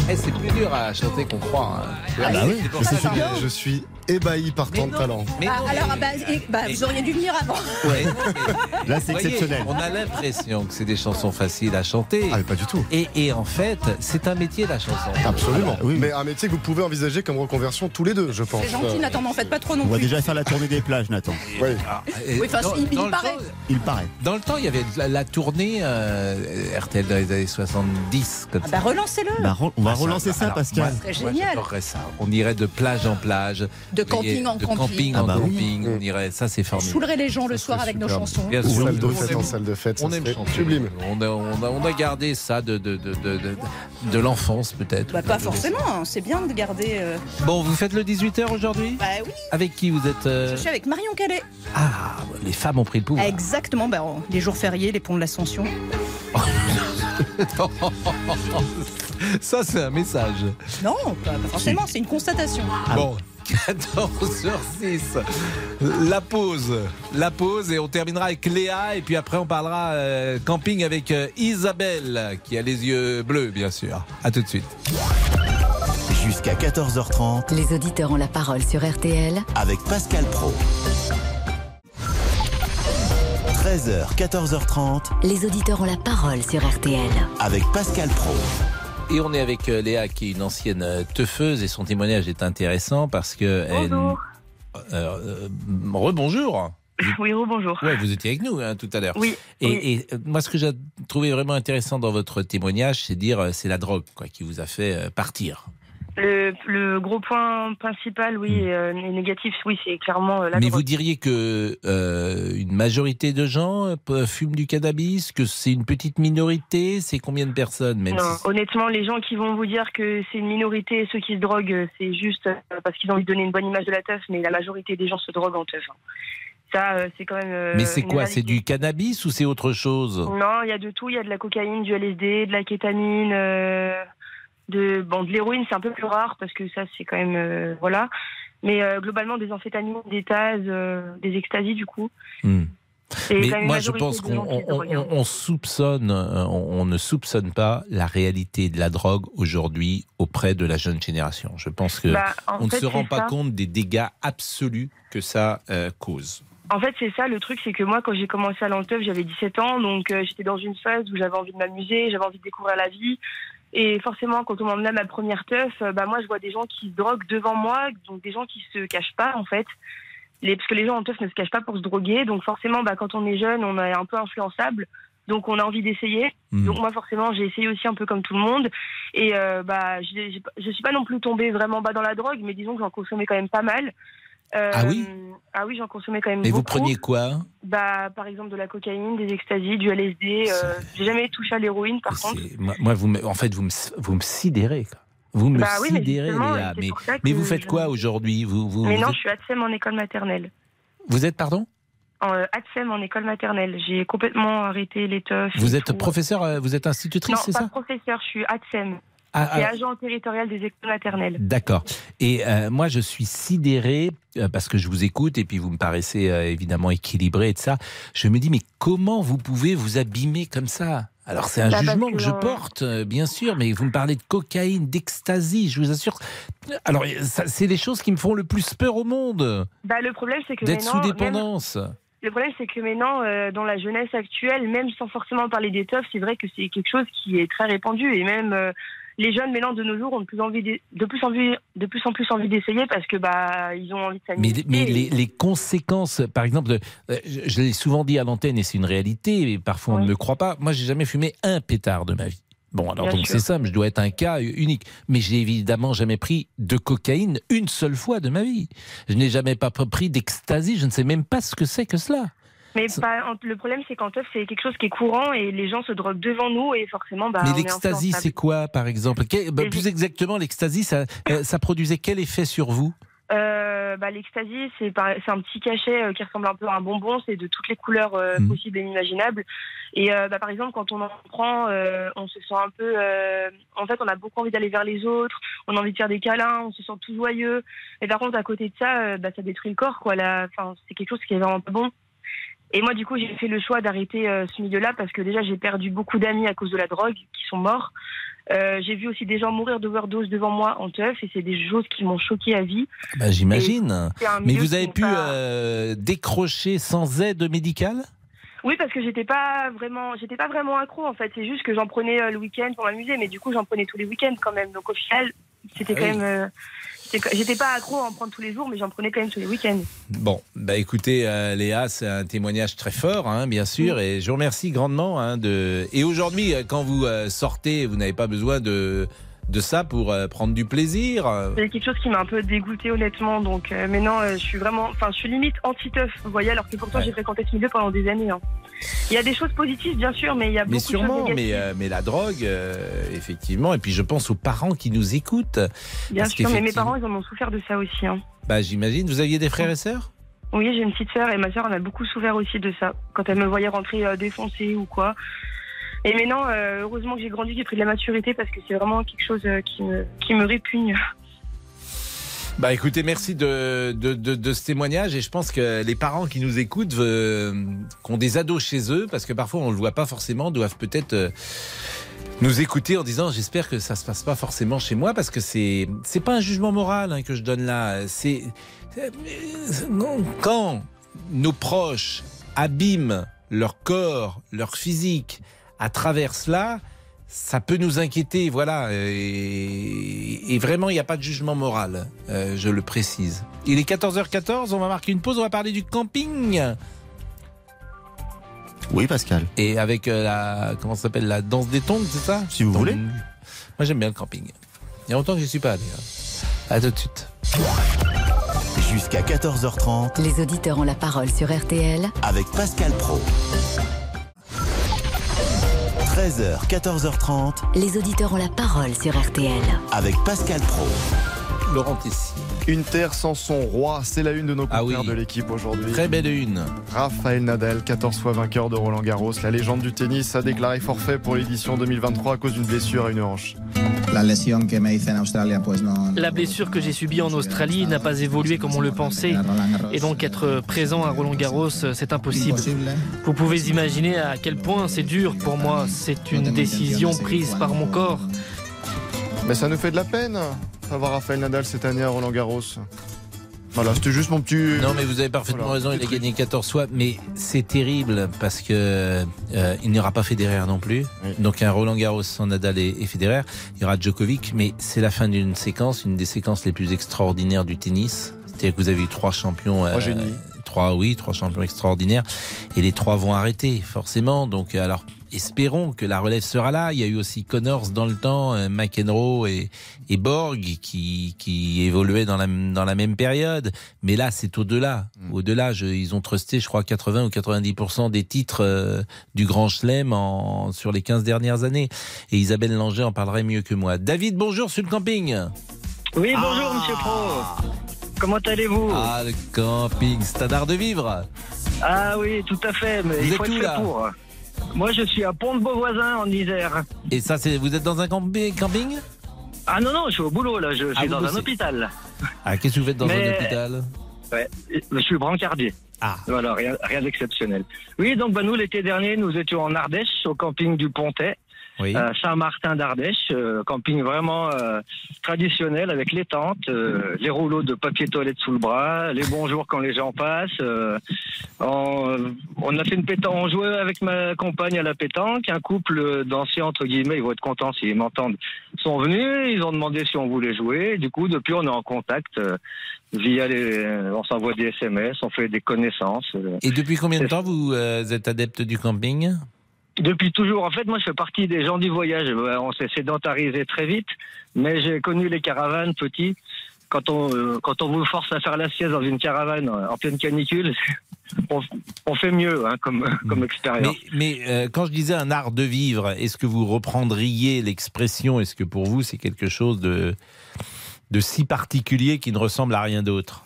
Eh, c'est plus dur à chanter qu'on croit. hein. Ah bah oui, Je je suis ébahi par tant de talent. Mais Ah, non, alors, mais- ah bah, et- bah, vous auriez dû venir avant. Ouais. Là, c'est exceptionnel. On a l'impression que c'est des chansons faciles à chanter. Ah, mais pas du tout. Et, et en fait, c'est un métier la chanson. Absolument. oui, oui. Mais un métier que vous pouvez envisager comme reconversion tous les deux, je pense. C'est gentil, Nathan, n'en faites pas trop non On va plus. déjà faire la tournée des plages, Nathan. Oui. Et Oui, enfin, dans, il- dans paraît. temps, Il paraît. dans le temps, il y avait la, la tournée euh, RTL dans les années 70. Comme Ah ça. bah relancez-le. Bah, on va Ah, ça, relancer ça, alors, Pascal. moi, génial. ça. On irait de plage en plage. De camping en de camping. camping Ah en bah oui. camping. On irait, ça c'est On formidable. saoulerait les gens le soir avec nos chansons. Salle de On fête aime- en salle de fête. On ça aime. Sublime. On a, on, a, on a gardé ça de, de, de, de, de, de l'enfance peut-être. Bah, pas forcément, hein. c'est bien de garder. euh, Bon, vous faites le 18h aujourd'hui? Bah oui, Avec qui vous êtes euh, je suis avec Marion Calais. Ah, les femmes ont pris le pouvoir. Exactement, bah, les jours fériés, les ponts de l'Ascension. Ça, c'est un message. Non, pas, pas forcément, c'est une constatation. Bon, 14h06. La pause. La pause et on terminera avec Léa et puis après on parlera euh, camping avec euh, Isabelle qui a les yeux bleus bien sûr. À tout de suite. Jusqu'à 14h30 Les auditeurs ont la parole sur RTL avec Pascal Pro. 13h, 14h30 Les auditeurs ont la parole sur RTL. avec Pascal Pro. Et on est avec euh, Léa qui est une ancienne euh, teufeuse et son témoignage est intéressant parce que Bonjour. elle euh, rebonjour. Oui, bonjour. Ouais, vous étiez avec nous hein, tout à l'heure. Oui. Et, oui. et, moi, ce que j'ai trouvé vraiment intéressant dans votre témoignage, c'est dire c'est la drogue quoi qui vous a fait partir. Le, le gros point principal, oui, et, euh, négatif, oui, c'est clairement euh, la. Mais drogue. vous diriez que euh, une majorité de gens euh, pe- fument du cannabis, que c'est une petite minorité, c'est combien de personnes même Non, si- honnêtement, les gens qui vont vous dire que c'est une minorité ceux qui se droguent, euh, c'est juste euh, parce qu'ils ont envie de donner une bonne image de la teuf, mais la majorité des gens se droguent en teuf. hein. Ça, euh, c'est quand même. euh, Mais c'est quoi C'est du cannabis ou c'est autre chose? Non, il y a de tout. Il y a de la cocaïne, du LSD, de la kétamine, euh, De, bon, de l'héroïne, c'est un peu plus rare parce que ça, c'est quand même. euh, voilà. Mais euh, globalement, des amphétamines, des tases, euh, des extasies, du coup. Hmm. Mais moi, je pense qu'on soupçonne, euh, on, on ne soupçonne pas la réalité de la drogue aujourd'hui auprès de la jeune génération. Je pense que Bah, on ne se rend pas ça. compte des dégâts absolus que ça cause. En fait, c'est ça le truc, c'est que moi, quand j'ai commencé à l'enteuf, j'avais 17 ans, donc euh, j'étais dans une phase où j'avais envie de m'amuser, j'avais envie de découvrir la vie. Et forcément, quand on m'emmène à ma première teuf, euh, bah moi, je vois des gens qui se droguent devant moi, donc des gens qui se cachent pas, en fait. Les, parce que les gens en teuf ne se cachent pas pour se droguer, donc forcément, bah, quand on est jeune, on est un peu influençable, donc on a envie d'essayer. Hmm. Donc moi, forcément, j'ai essayé aussi un peu comme tout le monde, et euh, bah, je suis pas non plus tombée vraiment bas dans la drogue, mais disons que j'en consommais quand même pas mal. Euh, Ah oui Ah oui, j'en consommais quand même Mais vous beaucoup. preniez quoi Bah, par exemple, de la cocaïne, des extasies, du LSD. euh, J'ai jamais touché à l'héroïne, par contre. moi, moi, vous me, en fait, vous me, vous me sidérez. quoi. Vous me Bah oui, mais sidérez, justement, Léa. Mais, mais vous faites je- quoi aujourd'hui? Vous, vous, Mais vous non, êtes, je suis ATSEM en école maternelle. vous êtes, pardon? En euh, ATSEM en école maternelle. J'ai complètement arrêté les teufs. Vous êtes tout. professeur, euh, vous êtes institutrice, Non, c'est pas ça? professeur, je suis ATSEM. Ah, ah. agent territorial des écoles maternelles. D'accord. Et euh, moi, je suis sidéré euh, parce que je vous écoute et puis vous me paraissez euh, évidemment équilibré et de ça. Je me dis, mais comment vous pouvez vous abîmer comme ça? Alors c'est un Bah, jugement que, que, je porte, bien sûr, mais vous me parlez de cocaïne, d'ecstasy, je vous assure. Alors c'est les choses qui me font le plus peur au monde, Bah, le problème, c'est que d'être sous même- dépendance. Le problème, c'est que maintenant, euh, dans la jeunesse actuelle, même sans forcément parler teufs, c'est vrai que c'est quelque chose qui est très répandu. Et même euh, les jeunes, maintenant, de nos jours, ont de plus, envie de, de plus, envie, de plus en plus envie d'essayer parce que bah, ils ont envie de s'amuser. mais les, les conséquences, par exemple, de- euh, je, je l'ai souvent dit à l'antenne et c'est une réalité, et parfois on ne me croit pas. Moi, j'ai jamais fumé un pétard de ma vie. Bon, alors Bien donc c'est simple, je dois être un cas unique. Mais j'ai évidemment jamais pris de cocaïne une seule fois de ma vie. Je n'ai jamais pas pris d'ecstasy, je ne sais même pas ce que c'est que cela. Mais pas- en- le problème, c'est qu'en teuf, c'est quelque chose qui est courant et les gens se droguent devant nous et forcément, bah, Mais l'ecstasy, c'est quoi, par exemple bah, Plus exactement, l'ecstasy, ça, euh, ça produisait quel effet sur vous Euh, bah, L'ecstasy, c'est un petit cachet euh, qui ressemble un peu à un bonbon, c'est de toutes les couleurs euh, Mhm. possibles et imaginables. Et bah, par exemple, quand on en prend, on se sent un peu. euh, en fait, on a beaucoup envie d'aller vers les autres, on a envie de faire des câlins, on se sent tout joyeux. Et par contre, à côté de ça, bah, ça détruit le corps, quoi. Enfin, c'est quelque chose qui est vraiment pas bon. Et moi, du coup, j'ai fait le choix d'arrêter euh, ce milieu-là parce que déjà, j'ai perdu beaucoup d'amis à cause de la drogue qui sont morts. Euh, j'ai vu aussi des gens mourir d'overdose devant moi en teuf et c'est des choses qui m'ont choqué à vie. Bah, J'imagine. Mais vous avez pu pas- euh, décrocher sans aide médicale? Oui, parce que j'étais pas vraiment, j'étais pas vraiment accro en fait. C'est juste que j'en prenais le week-end pour m'amuser, mais du coup j'en prenais tous les week-ends quand même. Donc au final, c'était Ah quand oui. même, j'étais pas accro à en prendre tous les jours, mais j'en prenais quand même tous les week-ends. Bon, bah écoutez, euh, Léa, c'est un témoignage très fort, hein, bien sûr, et je vous remercie grandement. Hein, de... Et aujourd'hui, euh, quand vous euh, sortez, vous n'avez pas besoin de, de ça pour euh, prendre du plaisir. C'est quelque chose qui m'a un peu dégoûté honnêtement. Donc euh, maintenant, euh, je suis vraiment, enfin, je suis limite anti-teuf, vous voyez, alors que pourtant Ouais. j'ai fréquenté ce milieu pendant des années. hein. Il y a des choses positives, bien sûr, mais il y a Mais beaucoup de sûrement, choses négatives. mais, euh, mais la drogue, effectivement, et puis je pense aux parents qui nous écoutent. bien sûr, mais mes parents, ils en ont souffert de ça aussi. hein. Bah, j'imagine, vous aviez des frères et sœurs? Oui, j'ai une petite sœur et ma sœur en a beaucoup souffert aussi de ça. Quand elle me voyait rentrer défoncée ou quoi. Et maintenant, euh, heureusement que j'ai grandi, j'ai pris de la maturité parce que c'est vraiment quelque chose euh, qui, me, répugne. Bah écoutez, merci de, ce témoignage et je pense que les parents qui nous écoutent, euh, qui ont des ados chez eux, parce que parfois on le voit pas forcément, doivent peut-être euh, nous écouter en disant j'espère que ça se passe pas forcément chez moi parce que c'est c'est pas un jugement moral hein, que je donne là, c'est quand nos proches abîment leur corps, leur physique à travers cela, ça peut nous inquiéter, voilà. Et, et vraiment, il n'y a pas de jugement moral, euh, je le précise. Il est 14h14, on va marquer une pause, on va parler du camping. Oui, Pascal. Et avec euh, la, comment ça s'appelle, la danse des tongs, c'est ça? Si vous voulez. Moi, j'aime bien le camping. Il y a longtemps que je suis pas allé. hein. À tout de suite. Jusqu'à 14h30 Les auditeurs ont la parole sur RTL avec Pascal Pro. 13h, 14h30 Les auditeurs ont la parole sur RTL. avec Pascal Pro. Laurent Tessier. Une terre sans son roi, c'est la une de nos Ah confrères oui. de l'équipe aujourd'hui. Très belle une. Raphaël Nadal, 14 fois vainqueur de Roland Garros, la légende du tennis a déclaré forfait pour l'édition 2023 à cause d'une blessure à une hanche. La blessure que j'ai subie en Australie n'a pas évolué comme on le pensait. Et donc être présent à Roland Garros, c'est impossible. Vous pouvez imaginer à quel point c'est dur pour moi. C'est une décision prise par mon corps. Mais ça nous fait de la peine d'avoir Rafael Nadal cette année à Roland Garros. Voilà, c'était juste mon petit. Non, mais vous avez parfaitement Voilà, raison. Il a gagné 14 fois, mais c'est terrible parce que euh, il n'y aura pas Federer non plus. Donc un Roland Garros sans Nadal et, et Federer. Il y aura Djokovic, mais c'est la fin d'une séquence, une des séquences les plus extraordinaires du tennis. C'est-à-dire que vous avez eu trois champions. Trois génies. Trois, oui, trois champions extraordinaires, et les trois vont arrêter forcément. Donc euh, alors. Espérons que la relève sera là. Il y a eu aussi Connors dans le temps, euh, McEnroe et, et Borg qui, qui évoluaient dans la, dans la même période. Mais là, c'est au-delà. Au-delà, je- ils ont trusté, je crois, 80 ou 90% des titres euh, du Grand Chelem en, sur les 15 dernières années. Et Isabelle Langer en parlerait mieux que moi. David, bonjour sur le camping. Oui, bonjour, monsieur Pro. Comment allez-vous? Ah, le camping, c'est un art de vivre. Ah oui, tout à fait, mais Vous il faut être où, fait là? pour. Moi, je suis à Pont de Beauvoisin, en Isère. Et ça, c'est vous êtes dans un campi- camping? Ah non, non, je suis au boulot, là. Je Ah, suis vous dans un bossez. hôpital. Ah, qu'est-ce que vous faites dans Mais- un hôpital? Ouais, je suis brancardier. Ah. Voilà, rien, rien d'exceptionnel. Oui, donc bah, nous, l'été dernier, nous étions en Ardèche, au camping du Pontet. Oui. euh, Saint-Martin d'Ardèche, euh, camping vraiment euh, traditionnel avec les tentes, les rouleaux de papier toilette sous le bras, les bonjours quand les gens passent. on, on a fait une pétanque, on jouait avec ma compagne à la pétanque. Un couple d'anciens entre guillemets, ils vont être contents s'ils m'entendent, sont venus. Ils ont demandé si on voulait jouer. Du coup, depuis, on est en contact via les, on s'envoie des SMS, on fait des connaissances. Et depuis combien de temps vous êtes adepte du camping? Depuis toujours. En fait, moi, je fais partie des gens du voyage. Euh, On s'est sédentarisé très vite, mais j'ai connu les caravanes petit. Quand on, euh, quand on vous force à faire la sieste dans une caravane euh, en pleine canicule, on, on fait mieux hein, comme, comme expérience. Mais, mais, euh, quand je disais un art de vivre, est-ce que vous reprendriez l'expression Est-ce que pour vous c'est quelque chose de, de si particulier qui ne ressemble à rien d'autre?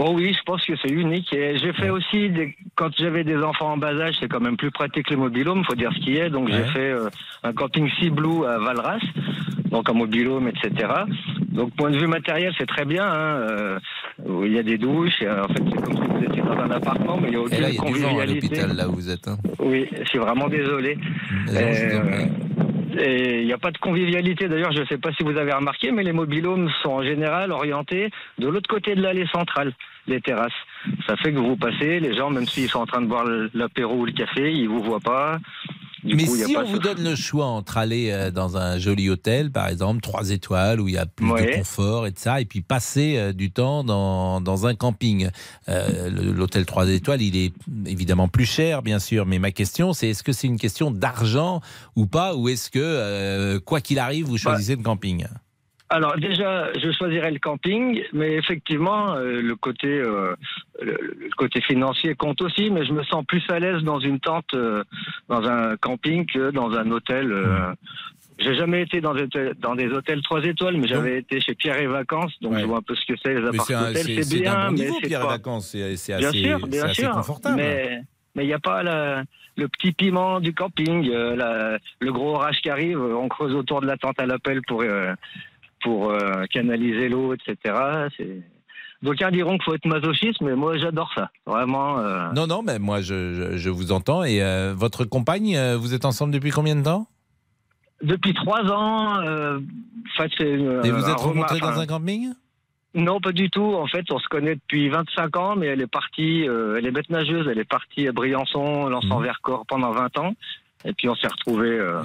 Oh oui, je pense que c'est unique. Et j'ai fait aussi, des, quand j'avais des enfants en bas âge, c'est quand même plus pratique les mobilhomes, faut dire ce qui est. Donc j'ai fait euh, un camping Sea Blue à Valras, donc un mobilhome, etc. Donc point de vue matériel, c'est très bien. Hein, euh, il y a des douches. et, euh, en fait, c'est comme si vous étiez dans un appartement, mais il y a Et aucune là, y a du vent à convivialité. l'hôpital, là où vous êtes. hein. Oui, je suis vraiment désolé. Et il n'y a pas de convivialité. D'ailleurs, je ne sais pas si vous avez remarqué, mais les mobilhomes sont en général orientés de l'autre côté de l'allée centrale, les terrasses. Ça fait que vous passez, les gens, même s'ils sont en train de boire l'apéro ou le café, ils vous voient pas. Du Mais coup, si on vous donne le choix entre aller euh, dans un joli hôtel, par exemple, trois étoiles, où il y a plus de confort et de ça, et puis passer euh, du temps dans, dans un camping. Euh, L'hôtel trois étoiles, il est évidemment plus cher, bien sûr, mais ma question, c'est est-ce que c'est une question d'argent ou pas, ou est-ce que, euh, quoi qu'il arrive, vous choisissez le camping? Alors déjà, je choisirais le camping, mais effectivement, euh, le côté euh, le, le côté financier compte aussi. Mais je me sens plus à l'aise dans une tente, euh, dans un camping que dans un hôtel. euh. J'ai jamais été dans des, hôtels- dans des hôtels trois étoiles, mais j'avais été chez Pierre et Vacances, donc je vois un peu ce que c'est les appartements. c'est- C'est bien, bon mais c'est Pierre et Vacances, c'est assez, sûr, c'est bien assez sûr. confortable. Mais mais il n'y a pas la- le petit piment du camping, euh, la- le gros orage qui arrive, on creuse autour de la tente à l'appel pour euh, pour euh, canaliser l'eau, etc. D'aucuns diront qu'il faut être masochiste, mais moi j'adore ça. Vraiment. euh, Non, non, mais moi, je, je- je vous entends. Et euh, votre compagne, vous êtes ensemble depuis combien de temps? Depuis trois ans, Et vous êtes rencontrés dans un camping? Non, pas du tout. En fait, on se connaît depuis 25 ans, mais elle est partie, euh, elle est bête nageuse, elle est partie à Briançon, lançant Vercors pendant 20 ans. Et puis on s'est retrouvés euh,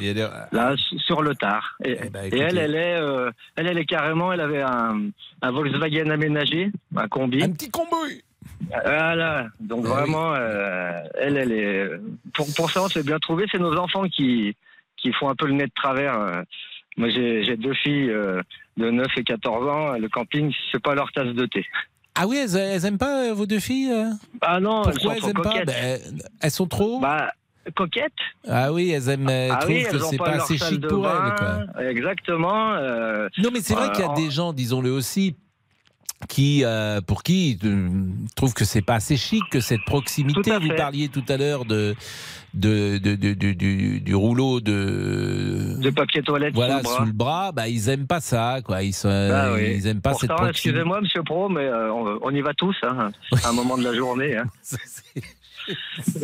là sur le tard. Et, et écoutez. elle, elle est, euh, elle, elle est carrément, elle avait un, un Volkswagen aménagé, un combi. Un petit combi. Voilà. Donc vraiment, euh, elle, elle est. Pour, pour ça, on s'est bien trouvé. C'est nos enfants qui qui font un peu le nez de travers. Moi, j'ai deux filles euh, de 9 et 14 ans. Le camping, c'est pas leur tasse de thé. Ah oui, elles, elles aiment pas vos deux filles Ah non, Pourquoi elles elles sont aiment trop pas. Ben, Elles sont trop Bah, coquettes. Ah oui, elles aiment, elles ah trouvent oui, que elles ont c'est pas, assez chic pour elles. Quoi. Exactement. euh, Non, mais c'est vrai qu'il y a euh, des gens, disons-le aussi, qui, euh, pour qui euh, trouvent que c'est pas assez chic, que cette proximité. Vous parliez tout à l'heure de, de, de- de- de- du, du rouleau de, de papier toilette voilà, sous le bras. sous le bras, bah, ils aiment pas ça, quoi. Ils, sont, Ah oui. ils aiment pas cette Pourtant, proximité. excusez-moi, Monsieur Pro, mais euh, on, on y va tous hein, à un moment de la journée. hein.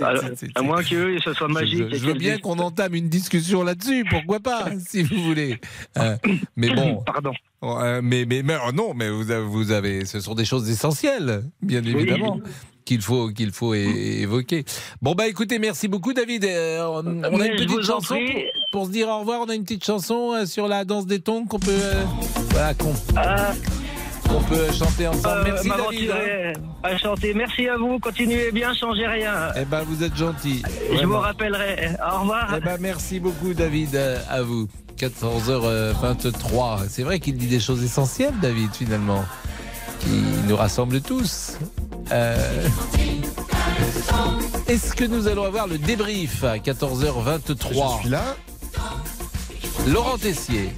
Alors, à moins qu'eux, ce soit magique. Je, je veux bien qu'on entame une discussion là-dessus, pourquoi pas, si vous voulez. Euh, mais bon. Pardon. mais, mais, mais oh non, mais vous avez, vous avez, ce sont des choses essentielles, bien Oui. Qu'il faut, qu'il faut é- évoquer. Bon, bah écoutez, merci beaucoup, David. Euh, on, a Mais une petite chanson pour, pour se dire au revoir. On a une petite chanson euh, sur la danse des tongs qu'on peut, euh, voilà, qu'on peut chanter ensemble. Euh, Merci, David. hein. à chanter. Merci à vous. Continuez bien, changez rien. Eh ben, vous êtes gentil. Je vous rappellerai. Au revoir. Eh ben, merci beaucoup, David, à vous. 14h23. C'est vrai qu'il dit des choses essentielles, David, finalement, qui nous rassemblent tous. Euh, Est-ce que nous allons avoir le débrief à 14h23 Je suis là. Laurent Tessier.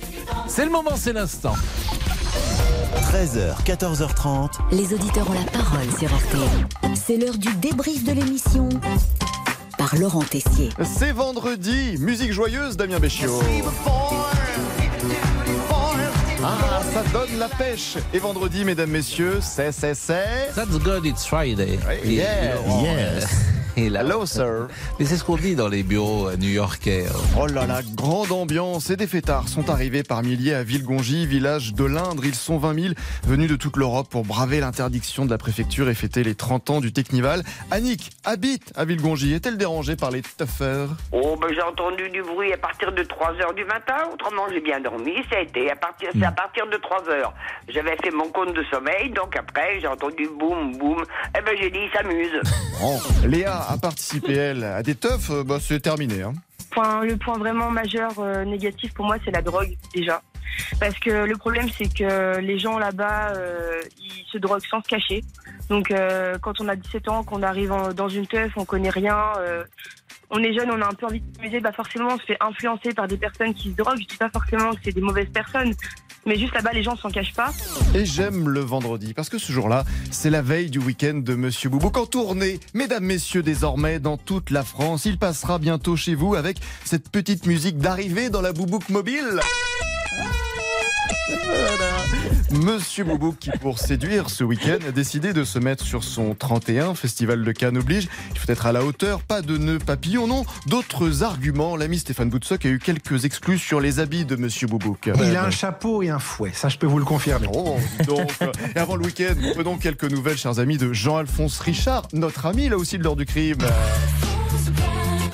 C'est le moment, c'est l'instant. 13h, 14h30. Les auditeurs ont la parole sur RTL. C'est l'heure du débrief de l'émission par Laurent Tessier. C'est vendredi, musique joyeuse, Damien Béchiot. Ah, ça donne la pêche. Et vendredi, mesdames, messieurs, c'est, c'est, c'est. That's good, it's Friday. Yeah. Yes. Et là- Hello, sir. Mais c'est ce qu'on dit dans les bureaux euh, new-yorkais. Oh là là, grande ambiance et des fêtards sont arrivés par milliers à Villegongy, village de l'Indre. Ils sont 20 000 venus de toute l'Europe pour braver l'interdiction de la préfecture et fêter les 30 ans du Technival. Annick habite à Villegongy. Est-elle dérangée par les tuffers Oh, ben j'ai entendu du bruit à partir de 3 heures du matin. Autrement, j'ai bien dormi. Ça a été à partir, c'est à partir de 3 heures. J'avais fait mon compte de sommeil, donc après, j'ai entendu boum, boum. Eh ben, j'ai dit, ils s'amusent. Bon, Léa a participé, elle, à des teufs. euh, Bah, c'est terminé. Hein. Point- le point vraiment majeur euh, négatif pour moi, c'est la drogue déjà. Parce que le problème, c'est que les gens là-bas, euh, ils se droguent sans se cacher. Donc, quand on a 17 ans, qu'on arrive dans une teuf, on connaît rien, on est jeune, on a un peu envie de s'amuser, bah forcément, on se fait influencer par des personnes qui se droguent. Je dis pas forcément que c'est des mauvaises personnes, mais juste là-bas, les gens s'en cachent pas. Et j'aime le vendredi parce que ce jour-là, c'est la veille du week-end de Monsieur Boubouk en tournée. Mesdames, messieurs, désormais dans toute la France, il passera bientôt chez vous avec cette petite musique d'arrivée dans la Boubouk mobile. Voilà. Monsieur Boubouk qui, pour séduire ce week-end, a décidé de se mettre sur son 31, Festival de Cannes oblige. Il faut être à la hauteur, pas de nœuds papillons, non. D'autres arguments. L'ami Stéphane Boutsock a eu quelques exclus sur les habits de Monsieur Boubouk. Il a un chapeau et un fouet, ça je peux vous le confirmer. Oh, donc. Et avant le week-end, nous prenons quelques nouvelles, chers amis, de Jean-Alphonse Richard, notre ami là aussi de l'heure du crime.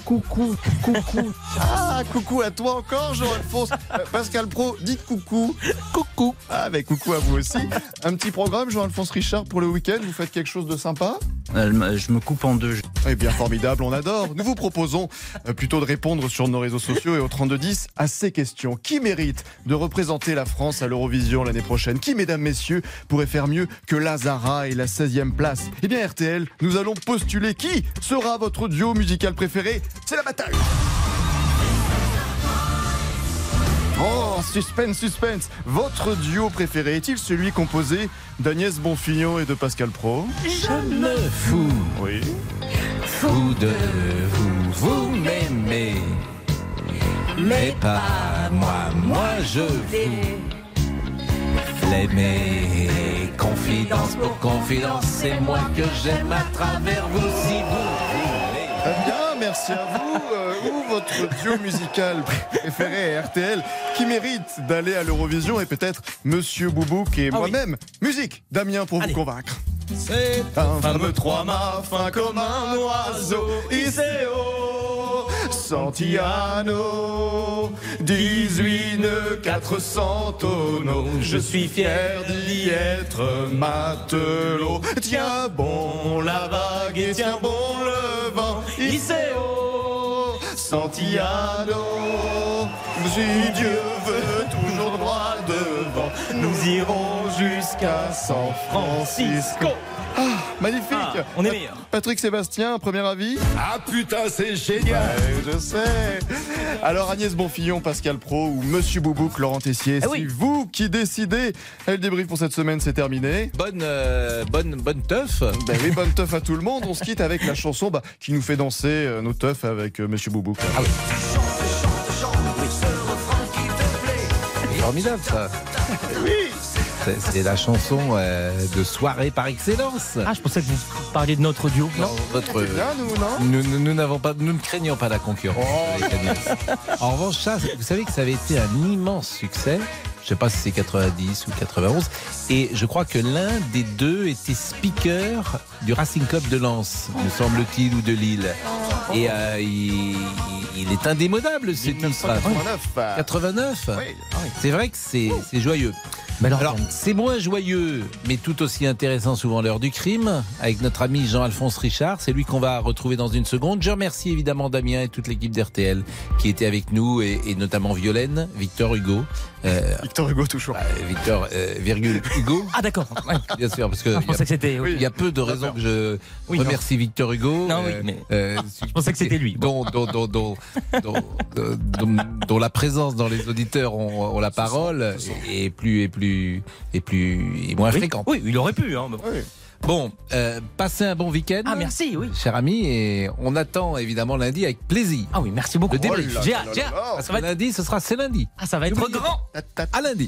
Coucou, coucou. Ah, coucou à toi encore, Jean-Alphonse. Euh, Pascal Pro, dites coucou. Coucou. Ah, ben coucou à vous aussi. Un petit programme, Jean-Alphonse Richard, pour le week-end. Vous faites quelque chose de sympa? Je me coupe en deux. Eh bien, formidable, on adore. Nous vous proposons euh, plutôt de répondre sur nos réseaux sociaux et au 3210 à ces questions. Qui mérite de représenter la France à l'Eurovision l'année prochaine? Qui, mesdames, messieurs, pourrait faire mieux que Lazara et la 16e place? Eh bien, RTL, nous allons postuler qui sera votre duo musical préféré? C'est la bataille Oh, suspense, suspense Votre duo préféré est-il celui composé d'Agnès Bonfillon et de Pascal Pro Je me fous. Oui. Fou de vous, vous m'aimez. Mais pas moi, moi je vous l'aimer. Confidence pour confidence, c'est moi que j'aime à travers vous si vous voulez. Très bien, merci à vous. Euh, ou votre duo musical préféré à RTL qui mérite d'aller à l'Eurovision et peut-être Monsieur Boubouk et moi-même. Musique, Damien, pour vous convaincre. C'est un fameux trois-mâts fin comme un oiseau. Iseo, Santiano, 18 nœuds, 400 tonneaux. Je suis fier d'y être matelot. Tiens bon la vague et tiens bon le vent. Iseo, Santiano, si Dieu veut toujours droit devant, nous irons jusqu'à San Francisco. Ah, magnifique Ah, on est meilleur. Patrick Sébastien, premier avis Ah putain, c'est génial Ouais, je sais Alors Agnès Bonfillon, Pascal Pro ou Monsieur Boubouk, Laurent Tessier, Ah c'est vous qui décidez. Le débrief pour cette semaine, c'est terminé. Bonne, euh, bonne, bonne teuf. Ben oui, bonne teuf à tout le monde. On se quitte avec la chanson bah, qui nous fait danser euh, nos teufs avec euh, Monsieur Boubouk. Ah oui. Formidable ça. Oui. C'est- C'est la chanson euh, de soirée par excellence. Ah, je pensais que vous parliez de notre duo. Non, votre. Bien, nous, non? Nous, nous- nous n'avons pas, nous ne craignons pas la concurrence. Oh. En revanche, ça, vous savez que ça avait été un immense succès. Je sais pas si c'est 90 ou 91. Et je crois que l'un des deux était speaker du Racing Club de Lens, me semble-t-il, ou de Lille. Et euh, il, il est indémodable ce titre. 1989. 89 Oui. C'est vrai que c'est c'est joyeux. alors, c'est moins joyeux, mais tout aussi intéressant souvent l'heure du crime, avec notre ami Jean-Alphonse Richard. C'est lui qu'on va retrouver dans une seconde. Je remercie évidemment Damien et toute l'équipe d'RTL qui était avec nous, et, et notamment Violaine, Victor Hugo. Euh, Victor Hugo, toujours. euh, Victor, euh, virgule, Hugo. Ah, d'accord. Ouais. Bien sûr, parce que Je il y a- pensais que c'était. oui. il y a peu de raisons que je Oui, non. remercie Victor Hugo. Non, oui, mais- euh, Je pensais que c'était lui. Dont, dont, dont, dont, dont- dont- dont la présence dans les auditeurs ont, ont la parole est plus et plus et plus et moins Oui. fréquente. Oui, il aurait pu. Hein. Bon, euh, passez un bon week-end. Ah, merci, oui. Cher ami, et on attend évidemment lundi avec plaisir. Ah oui, merci beaucoup. Le débrief. Oh J'ai hâte, j'ai hâte. Lundi, ce sera c'est lundi. ah, ça va être grand. À lundi.